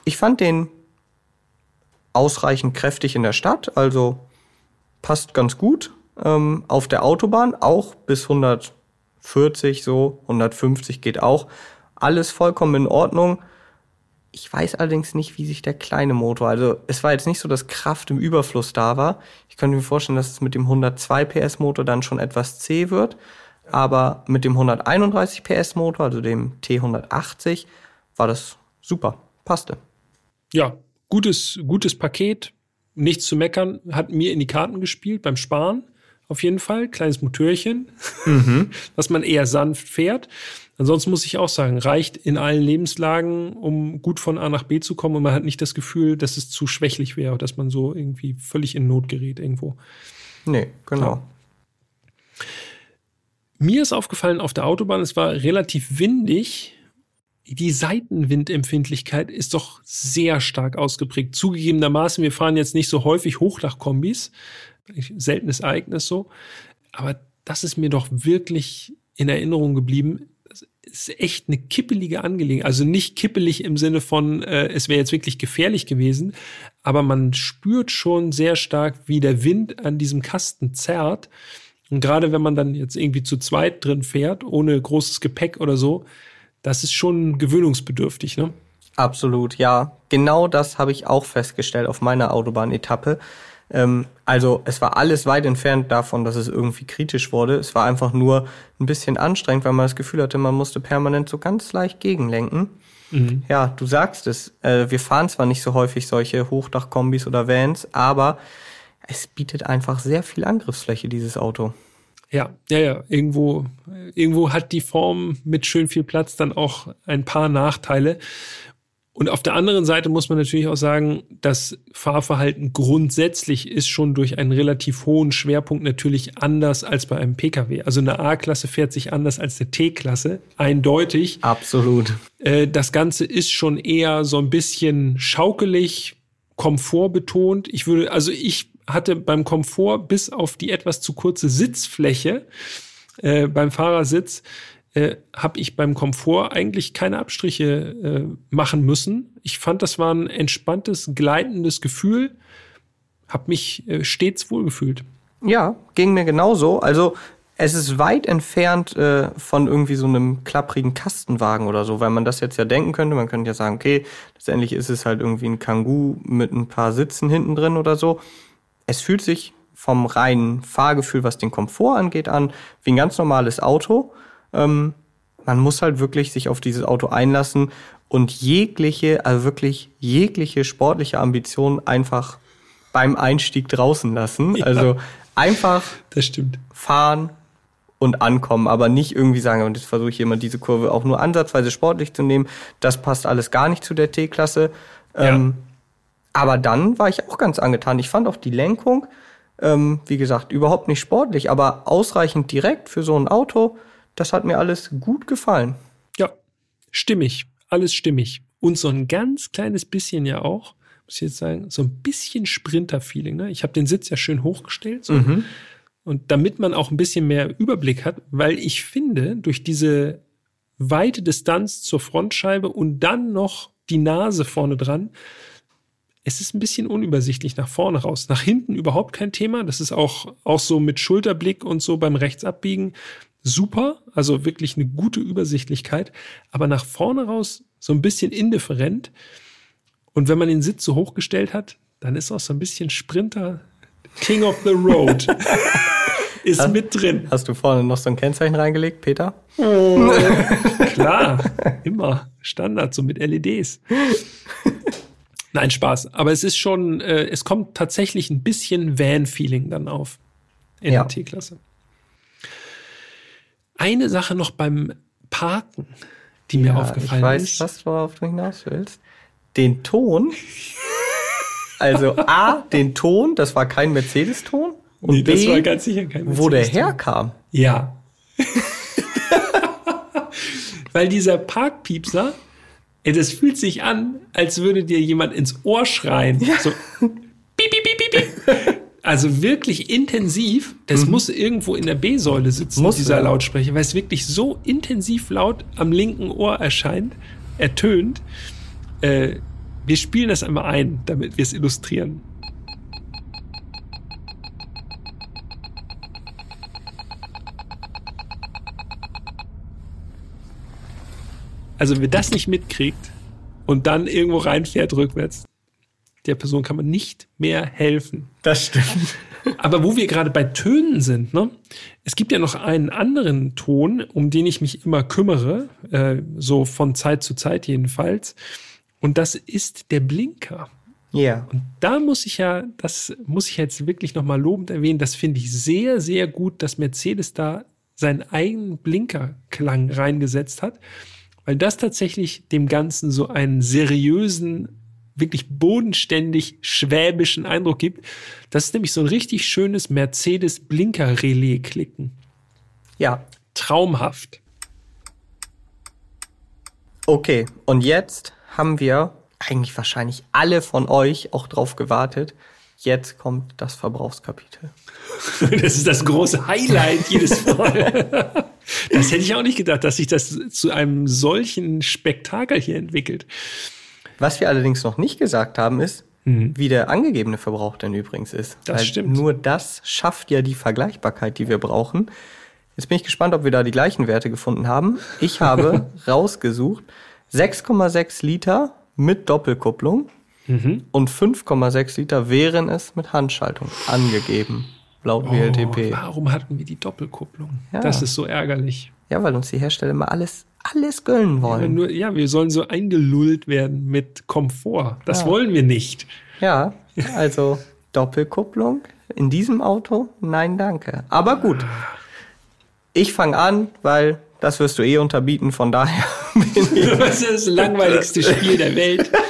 Ich fand den ausreichend kräftig in der Stadt, also passt ganz gut. Ähm, auf der Autobahn auch bis 140 so, 150 geht auch. Alles vollkommen in Ordnung. Ich weiß allerdings nicht, wie sich der kleine Motor, also es war jetzt nicht so, dass Kraft im Überfluss da war. Ich könnte mir vorstellen, dass es mit dem 102 PS Motor dann schon etwas zäh wird. Aber mit dem 131 PS Motor, also dem T180, war das super. Passte. Ja, gutes, gutes Paket. Nichts zu meckern. Hat mir in die Karten gespielt beim Sparen. Auf jeden Fall. Kleines Motörchen, was man eher sanft fährt. Ansonsten muss ich auch sagen, reicht in allen Lebenslagen, um gut von A nach B zu kommen. Und man hat nicht das Gefühl, dass es zu schwächlich wäre, dass man so irgendwie völlig in Not gerät irgendwo. Nee, genau. Mir ist aufgefallen auf der Autobahn, es war relativ windig. Die Seitenwindempfindlichkeit ist doch sehr stark ausgeprägt. Zugegebenermaßen, wir fahren jetzt nicht so häufig Hochdachkombis. Seltenes Ereignis so. Aber das ist mir doch wirklich in Erinnerung geblieben. Das ist echt eine kippelige Angelegenheit. Also nicht kippelig im Sinne von, äh, es wäre jetzt wirklich gefährlich gewesen, aber man spürt schon sehr stark, wie der Wind an diesem Kasten zerrt. Und gerade wenn man dann jetzt irgendwie zu zweit drin fährt, ohne großes Gepäck oder so, das ist schon gewöhnungsbedürftig, ne? Absolut, ja. Genau das habe ich auch festgestellt auf meiner Autobahnetappe. Ähm, also es war alles weit entfernt davon, dass es irgendwie kritisch wurde. Es war einfach nur ein bisschen anstrengend, weil man das Gefühl hatte, man musste permanent so ganz leicht gegenlenken. Ja, du sagst es. Äh, wir fahren zwar nicht so häufig solche Hochdachkombis oder Vans, aber es bietet einfach sehr viel Angriffsfläche, dieses Auto. Ja, ja, ja. Irgendwo, irgendwo hat die Form mit schön viel Platz dann auch ein paar Nachteile. Und auf der anderen Seite muss man natürlich auch sagen, das Fahrverhalten grundsätzlich ist schon durch einen relativ hohen Schwerpunkt natürlich anders als bei einem Pkw. Also eine A-Klasse fährt sich anders als eine T-Klasse, eindeutig. Absolut. Äh, das Ganze ist schon eher so ein bisschen schaukelig, komfortbetont. Ich würde, also ich hatte beim Komfort bis auf die etwas zu kurze Sitzfläche äh, beim Fahrersitz äh, habe ich beim Komfort eigentlich keine Abstriche äh, machen müssen. Ich fand, das war ein entspanntes, gleitendes Gefühl. Hab mich äh, stets wohlgefühlt. Ja, ging mir genauso. Also Es ist weit entfernt äh, von irgendwie so einem klapprigen Kastenwagen oder so, weil man das jetzt ja denken könnte. Man könnte ja sagen, okay, letztendlich ist es halt irgendwie ein Kangoo mit ein paar Sitzen hinten drin oder so. Es fühlt sich vom reinen Fahrgefühl, was den Komfort angeht, an wie ein ganz normales Auto. Ähm, man muss halt wirklich sich auf dieses Auto einlassen und jegliche, also wirklich jegliche sportliche Ambition einfach beim Einstieg draußen lassen. Ja. Also einfach Das stimmt. fahren und ankommen, aber nicht irgendwie sagen, und jetzt versuche ich hier mal diese Kurve auch nur ansatzweise sportlich zu nehmen. Das passt alles gar nicht zu der T-Klasse. Ähm, aber dann war ich auch ganz angetan. Ich fand auch die Lenkung, ähm, wie gesagt, überhaupt nicht sportlich, aber ausreichend direkt für so ein Auto. Das hat mir alles gut gefallen. Ja, stimmig. Alles stimmig. Und so ein ganz kleines bisschen ja auch, muss ich jetzt sagen, so ein bisschen Sprinter-Feeling. Ne? Ich habe den Sitz ja schön hochgestellt. So. Und damit man auch ein bisschen mehr Überblick hat, weil ich finde, durch diese weite Distanz zur Frontscheibe und dann noch die Nase vorne dran, es ist ein bisschen unübersichtlich nach vorne raus. Nach hinten überhaupt kein Thema. Das ist auch, auch so mit Schulterblick und so beim Rechtsabbiegen super. Also wirklich eine gute Übersichtlichkeit. Aber nach vorne raus so ein bisschen indifferent. Und wenn man den Sitz so hochgestellt hat, dann ist auch so ein bisschen Sprinter King of the Road. ist mit drin. Hast du vorne noch so ein Kennzeichen reingelegt, Peter? Klar, immer Standard, so mit LEDs. Nein, Spaß. Aber es ist schon, äh, es kommt tatsächlich ein bisschen Van-Feeling dann auf in Ja. der T-Klasse. Eine Sache noch beim Parken, die mir Ja, aufgefallen ich weiß, ist. was worauf du hinaus willst. Den Ton. Also A, den Ton, das war kein Mercedes-Ton. Und Nee, B, das war ganz sicher kein wo der herkam. Ja. Weil dieser Parkpiepser, das fühlt sich an, als würde dir jemand ins Ohr schreien. So, piep, piep, piep, piep. Also wirklich intensiv. Das muss irgendwo in der B-Säule sitzen, Muss, dieser ja. Lautsprecher, weil es wirklich so intensiv laut am linken Ohr erscheint, ertönt. Äh, wir spielen das einmal ein, damit wir es illustrieren. Also wer das nicht mitkriegt und dann irgendwo reinfährt rückwärts, der Person kann man nicht mehr helfen. Das stimmt. Aber wo wir gerade bei Tönen sind, ne? Es gibt ja noch einen anderen Ton, um den ich mich immer kümmere, äh, so von Zeit zu Zeit jedenfalls. Und das ist der Blinker. Ja. Und da muss ich ja, das muss ich jetzt wirklich nochmal lobend erwähnen, das finde ich sehr, sehr gut, dass Mercedes da seinen eigenen Blinkerklang reingesetzt hat, weil das tatsächlich dem Ganzen so einen seriösen, wirklich bodenständig schwäbischen Eindruck gibt. Das ist nämlich so ein richtig schönes Mercedes-Blinker-Relais-Klicken. Ja. Traumhaft. Okay. Und jetzt haben wir eigentlich wahrscheinlich alle von euch auch drauf gewartet. Jetzt kommt das Verbrauchskapitel. Das ist das große Highlight jedes Mal. Das hätte ich auch nicht gedacht, dass sich das zu einem solchen Spektakel hier entwickelt. Was wir allerdings noch nicht gesagt haben, ist, wie der angegebene Verbrauch denn übrigens ist. Mhm. Das stimmt. Nur das schafft ja die Vergleichbarkeit, die wir brauchen. Jetzt bin ich gespannt, ob wir da die gleichen Werte gefunden haben. Ich habe rausgesucht 6,6 Liter mit Doppelkupplung Mhm. und 5,6 Liter wären es mit Handschaltung angegeben, laut WLTP. Oh, warum hatten wir die Doppelkupplung? Ja. Das ist so ärgerlich. Ja, weil uns die Hersteller mal alles, alles gönnen Ja, wollen. nur, ja, wir sollen so eingelullt werden mit Komfort. Das Ja. wollen wir nicht. Ja, also Doppelkupplung in diesem Auto? Nein, danke. Aber gut. Ich fange an, weil das wirst du eh unterbieten, von daher bin ich. Das ist das langweiligste Spiel der Welt.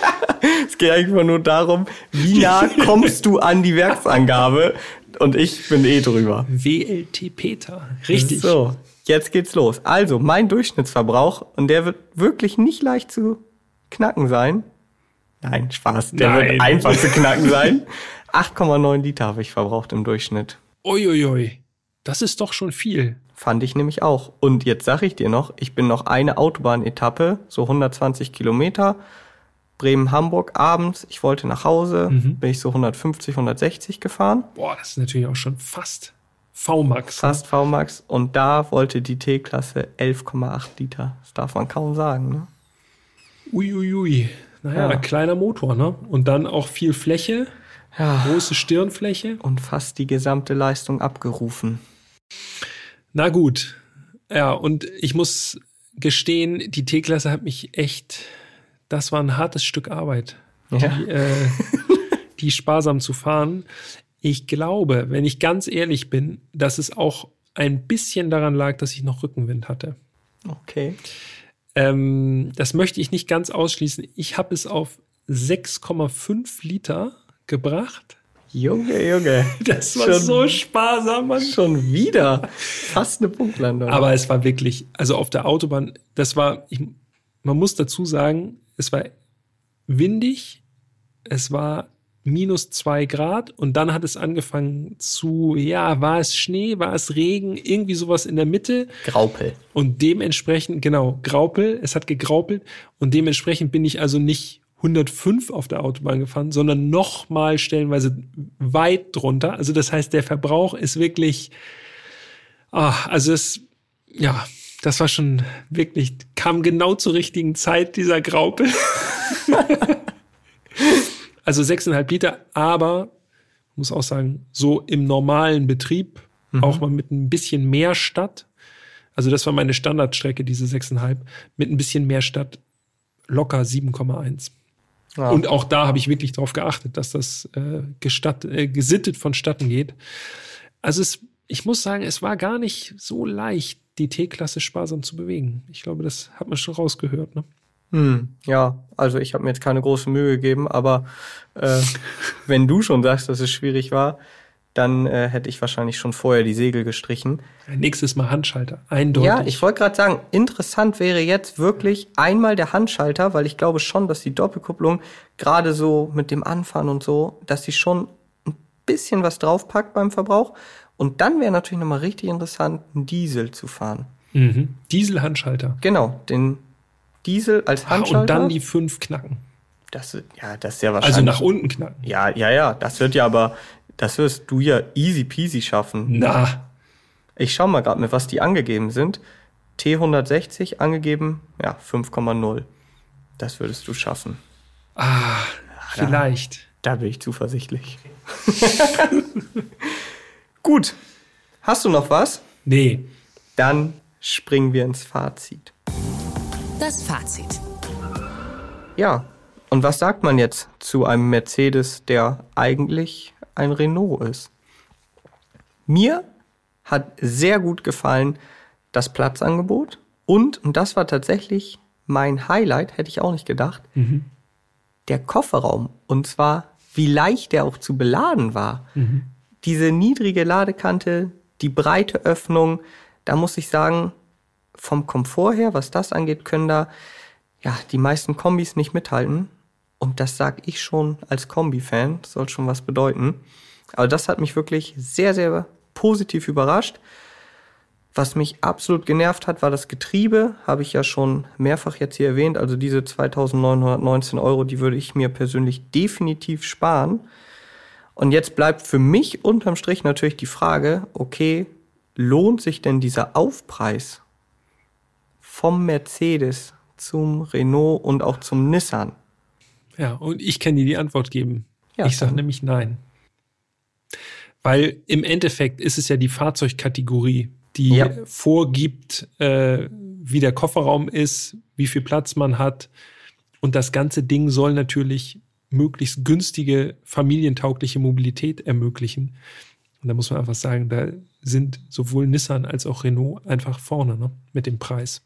Es geht einfach nur darum, wie nah kommst du an die Werksangabe? Und ich bin eh drüber. WLT Peter. Richtig. So, jetzt geht's los. Also, mein Durchschnittsverbrauch, und der wird wirklich nicht leicht zu knacken sein. Nein, Spaß. Der Nein. wird einfach zu knacken sein. 8,9 Liter habe ich verbraucht im Durchschnitt. Uiuiui. Das ist doch schon viel. Fand ich nämlich auch. Und jetzt sag ich dir noch, ich bin noch eine Autobahnetappe, so 120 Kilometer, Bremen-Hamburg abends. Ich wollte nach Hause, bin ich so 150, 160 gefahren. Boah, das ist natürlich auch schon fast VMAX. Fast VMAX. Und da wollte die T-Klasse 11,8 Liter. Das darf man kaum sagen. Ne? Uiuiui. Ui, ui. Naja, Ja. kleiner Motor, ne? Und dann auch viel Fläche, Ja. große Stirnfläche. Und fast die gesamte Leistung abgerufen. Na gut. Ja, und ich muss gestehen, die T-Klasse hat mich echt, das war ein hartes Stück Arbeit, Ja. die, äh, die sparsam zu fahren. Ich glaube, wenn ich ganz ehrlich bin, dass es auch ein bisschen daran lag, dass ich noch Rückenwind hatte. Okay. Ähm, das möchte ich nicht ganz ausschließen. Ich habe es auf 6,5 Liter gebracht. Junge, Junge. Das war Schon- so sparsam, Mann. Schon wieder. Fast eine Punktlandung. Aber es war wirklich, also auf der Autobahn, das war, ich, man muss dazu sagen, es war windig, es war minus zwei Grad und dann hat es angefangen zu, ja, war es Schnee, war es Regen, irgendwie sowas in der Mitte Graupel. und dementsprechend, genau, Graupel, es hat gegraupelt und dementsprechend bin ich also nicht 105 auf der Autobahn gefahren, sondern noch mal stellenweise weit drunter. Also das heißt, der Verbrauch ist wirklich, ah, also es, ja, das war schon wirklich, kam genau zur richtigen Zeit, dieser Graupel. also sechseinhalb Liter, aber muss auch sagen, so im normalen Betrieb, auch mal mit ein bisschen mehr Stadt. Also das war meine Standardstrecke, diese sechseinhalb, mit ein bisschen mehr Stadt locker 7,1. Ja. Und auch da habe ich wirklich darauf geachtet, dass das äh, gestatt, äh, gesittet vonstatten geht. Also es, ich muss sagen, es war gar nicht so leicht, die T-Klasse sparsam zu bewegen. Ich glaube, das hat man schon rausgehört. Ne? Hm, ja, also ich habe mir jetzt keine große Mühe gegeben, aber äh, wenn du schon sagst, dass es schwierig war, dann äh, hätte ich wahrscheinlich schon vorher die Segel gestrichen. Nächstes Mal Handschalter, eindeutig. Ja, ich wollte gerade sagen, interessant wäre jetzt wirklich einmal der Handschalter, weil ich glaube schon, dass die Doppelkupplung gerade so mit dem Anfahren und so, dass sie schon ein bisschen was draufpackt beim Verbrauch. Und dann wäre natürlich nochmal richtig interessant, einen Diesel zu fahren. mhm. Diesel-Handschalter. Genau, den Diesel als Ah, Handschalter. und dann die fünf knacken. das, ja, das ist ja wahrscheinlich. Also nach unten knacken. Ja, ja, ja, das wird ja aber, das wirst du ja easy peasy schaffen. Na, Ich schau mal gerade mit, was die angegeben sind. T160 angegeben, ja, 5,0. Das würdest du schaffen. ah, vielleicht. Da bin ich zuversichtlich. Gut. Hast du noch was? Nee. Dann springen wir ins Fazit. Das Fazit. Ja, und was sagt man jetzt zu einem Mercedes, der eigentlich ein Renault ist? Mir hat sehr gut gefallen das Platzangebot und, und das war tatsächlich mein Highlight, hätte ich auch nicht gedacht, der Kofferraum. Und zwar, wie leicht der auch zu beladen war. Diese niedrige Ladekante, die breite Öffnung, da muss ich sagen, vom Komfort her, was das angeht, können da ja die meisten Kombis nicht mithalten. Und das sag ich schon als Kombi-Fan, soll schon was bedeuten. Aber das hat mich wirklich sehr, sehr positiv überrascht. Was mich absolut genervt hat, war das Getriebe. Habe ich ja schon mehrfach jetzt hier erwähnt. Also diese 2.919 Euro, die würde ich mir persönlich definitiv sparen. Und jetzt bleibt für mich unterm Strich natürlich die Frage, okay, lohnt sich denn dieser Aufpreis vom Mercedes zum Renault und auch zum Nissan? Ja, und ich kann dir die Antwort geben. Ja, ich sage nämlich nein. Weil im Endeffekt ist es ja die Fahrzeugkategorie, die Ja. vorgibt, äh, wie der Kofferraum ist, wie viel Platz man hat. Und das ganze Ding soll natürlich möglichst günstige, familientaugliche Mobilität ermöglichen. Und da muss man einfach sagen, da sind sowohl Nissan als auch Renault einfach vorne ne, mit dem Preis.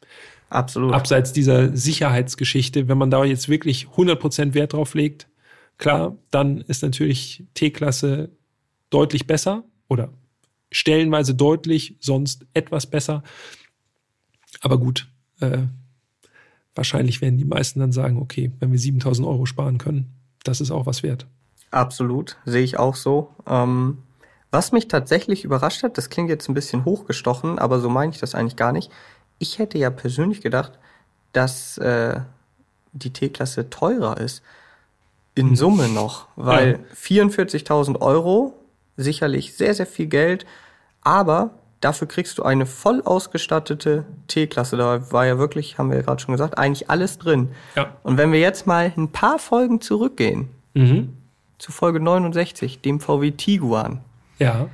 Absolut. Abseits dieser Sicherheitsgeschichte, wenn man da jetzt wirklich 100% Wert drauf legt, klar, dann ist natürlich T-Klasse deutlich besser oder stellenweise deutlich, sonst etwas besser. Aber gut, äh, wahrscheinlich werden die meisten dann sagen, okay, wenn wir 7000 Euro sparen können, das ist auch was wert. Absolut, sehe ich auch so. Ähm, was mich tatsächlich überrascht hat, das klingt jetzt ein bisschen hochgestochen, aber so meine ich das eigentlich gar nicht. Ich hätte ja persönlich gedacht, dass äh, die T-Klasse teurer ist. In Summe noch, weil 44.000 Euro, sicherlich sehr, sehr viel Geld, Aber dafür kriegst du eine voll ausgestattete T-Klasse. Da war ja wirklich, haben wir ja gerade schon gesagt, eigentlich alles drin. Ja. Und wenn wir jetzt mal ein paar Folgen zurückgehen, Mhm. zu Folge 69, dem VW Tiguan. Ja.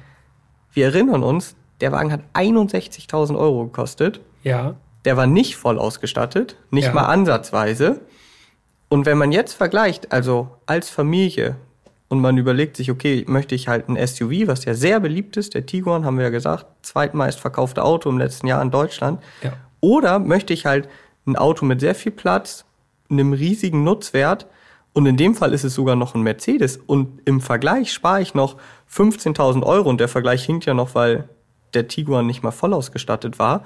Wir erinnern uns, der Wagen hat 61.000 Euro gekostet. Ja. Der war nicht voll ausgestattet, nicht Ja. mal ansatzweise. Und wenn man jetzt vergleicht, also als Familie, und man überlegt sich, okay, möchte ich halt ein SUV, was ja sehr beliebt ist, der Tiguan, haben wir ja gesagt, zweitmeist verkaufte Auto im letzten Jahr in Deutschland. Ja. Oder möchte ich halt ein Auto mit sehr viel Platz, einem riesigen Nutzwert und in dem Fall ist es sogar noch ein Mercedes und im Vergleich spare ich noch 15.000 Euro und der Vergleich hinkt ja noch, weil der Tiguan nicht mal voll ausgestattet war,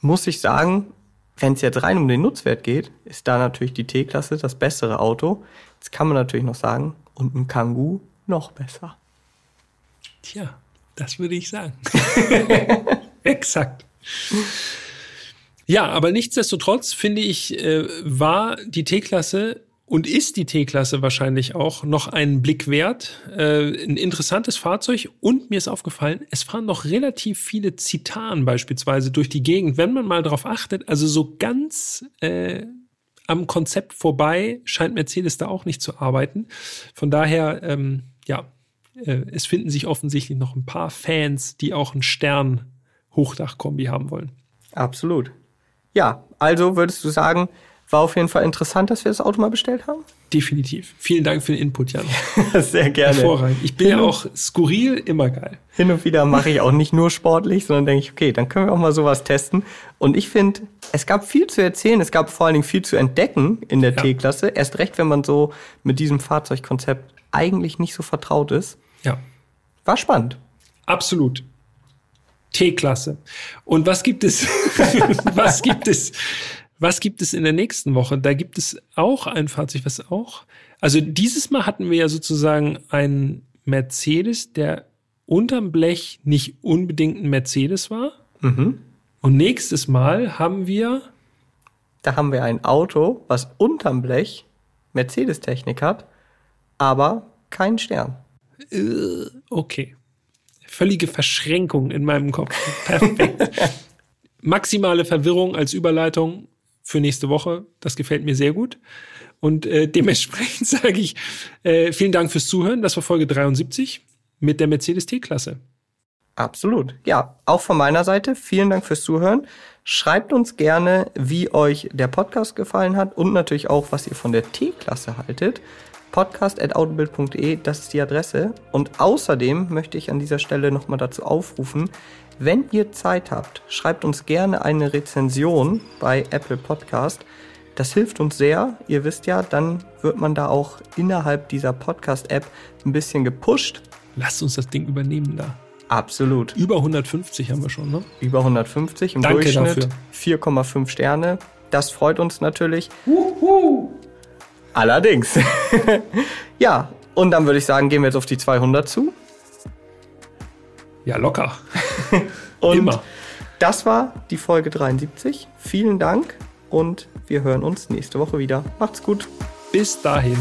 muss ich sagen, wenn es jetzt rein um den Nutzwert geht, ist da natürlich die T-Klasse das bessere Auto. Jetzt kann man natürlich noch sagen, und ein Kangoo noch besser. Tja, das würde ich sagen. Exakt. Ja, aber nichtsdestotrotz finde ich, äh, war die T-Klasse und ist die T-Klasse wahrscheinlich auch noch einen Blick wert. Äh, ein interessantes Fahrzeug und mir ist aufgefallen, es fahren noch relativ viele Zitan beispielsweise durch die Gegend, wenn man mal darauf achtet. Also so ganz äh, am Konzept vorbei scheint Mercedes da auch nicht zu arbeiten. Von daher, ähm, ja, äh, es finden sich offensichtlich noch ein paar Fans, die auch einen Stern Hochdachkombi haben wollen. Absolut. Ja, also würdest du sagen, war auf jeden Fall interessant, dass wir das Auto mal bestellt haben? Definitiv. Vielen Dank für den Input, Jan. Sehr gerne. Hervorragend. Ich bin ja auch skurril, immer geil. Hin und wieder mache ich auch nicht nur sportlich, sondern denke ich, okay, dann können wir auch mal sowas testen. Und ich finde, es gab viel zu erzählen, es gab vor allen Dingen viel zu entdecken in der Ja. T-Klasse. Erst recht, wenn man so mit diesem Fahrzeugkonzept eigentlich nicht so vertraut ist. Ja, War spannend. absolut. T-Klasse. Und was gibt es? was gibt es? Was gibt es in der nächsten Woche? Da gibt es auch ein Fahrzeug, was auch. Also dieses Mal hatten wir ja sozusagen einen Mercedes, der unterm Blech nicht unbedingt ein Mercedes war. Und nächstes Mal haben wir Da haben wir ein Auto, was unterm Blech Mercedes-Technik hat, aber keinen Stern. Okay. Völlige Verschränkung in meinem Kopf. Perfekt. Maximale Verwirrung als Überleitung für nächste Woche. Das gefällt mir sehr gut. Und äh, dementsprechend sage ich äh, vielen Dank fürs Zuhören. Das war Folge 73 mit der Mercedes T-Klasse. Absolut. Ja, auch von meiner Seite vielen Dank fürs Zuhören. Schreibt uns gerne, wie euch der Podcast gefallen hat und natürlich auch, was ihr von der T-Klasse haltet. Podcast.autobild.de, das ist die Adresse. Und außerdem möchte ich an dieser Stelle nochmal dazu aufrufen, wenn ihr Zeit habt, schreibt uns gerne eine Rezension bei Apple Podcast. Das hilft uns sehr. Ihr wisst ja, dann wird man da auch innerhalb dieser Podcast-App ein bisschen gepusht. Lasst uns das Ding übernehmen da. Absolut. Über 150 haben wir schon, ne? über 150 im Danke Durchschnitt, dafür. 4,5 Sterne. Das freut uns natürlich. Allerdings. ja, und dann würde ich sagen, gehen wir jetzt auf die 200 zu. Ja, locker. Und Immer. das war die Folge 73. Vielen Dank und wir hören uns nächste Woche wieder. Macht's gut. Bis dahin.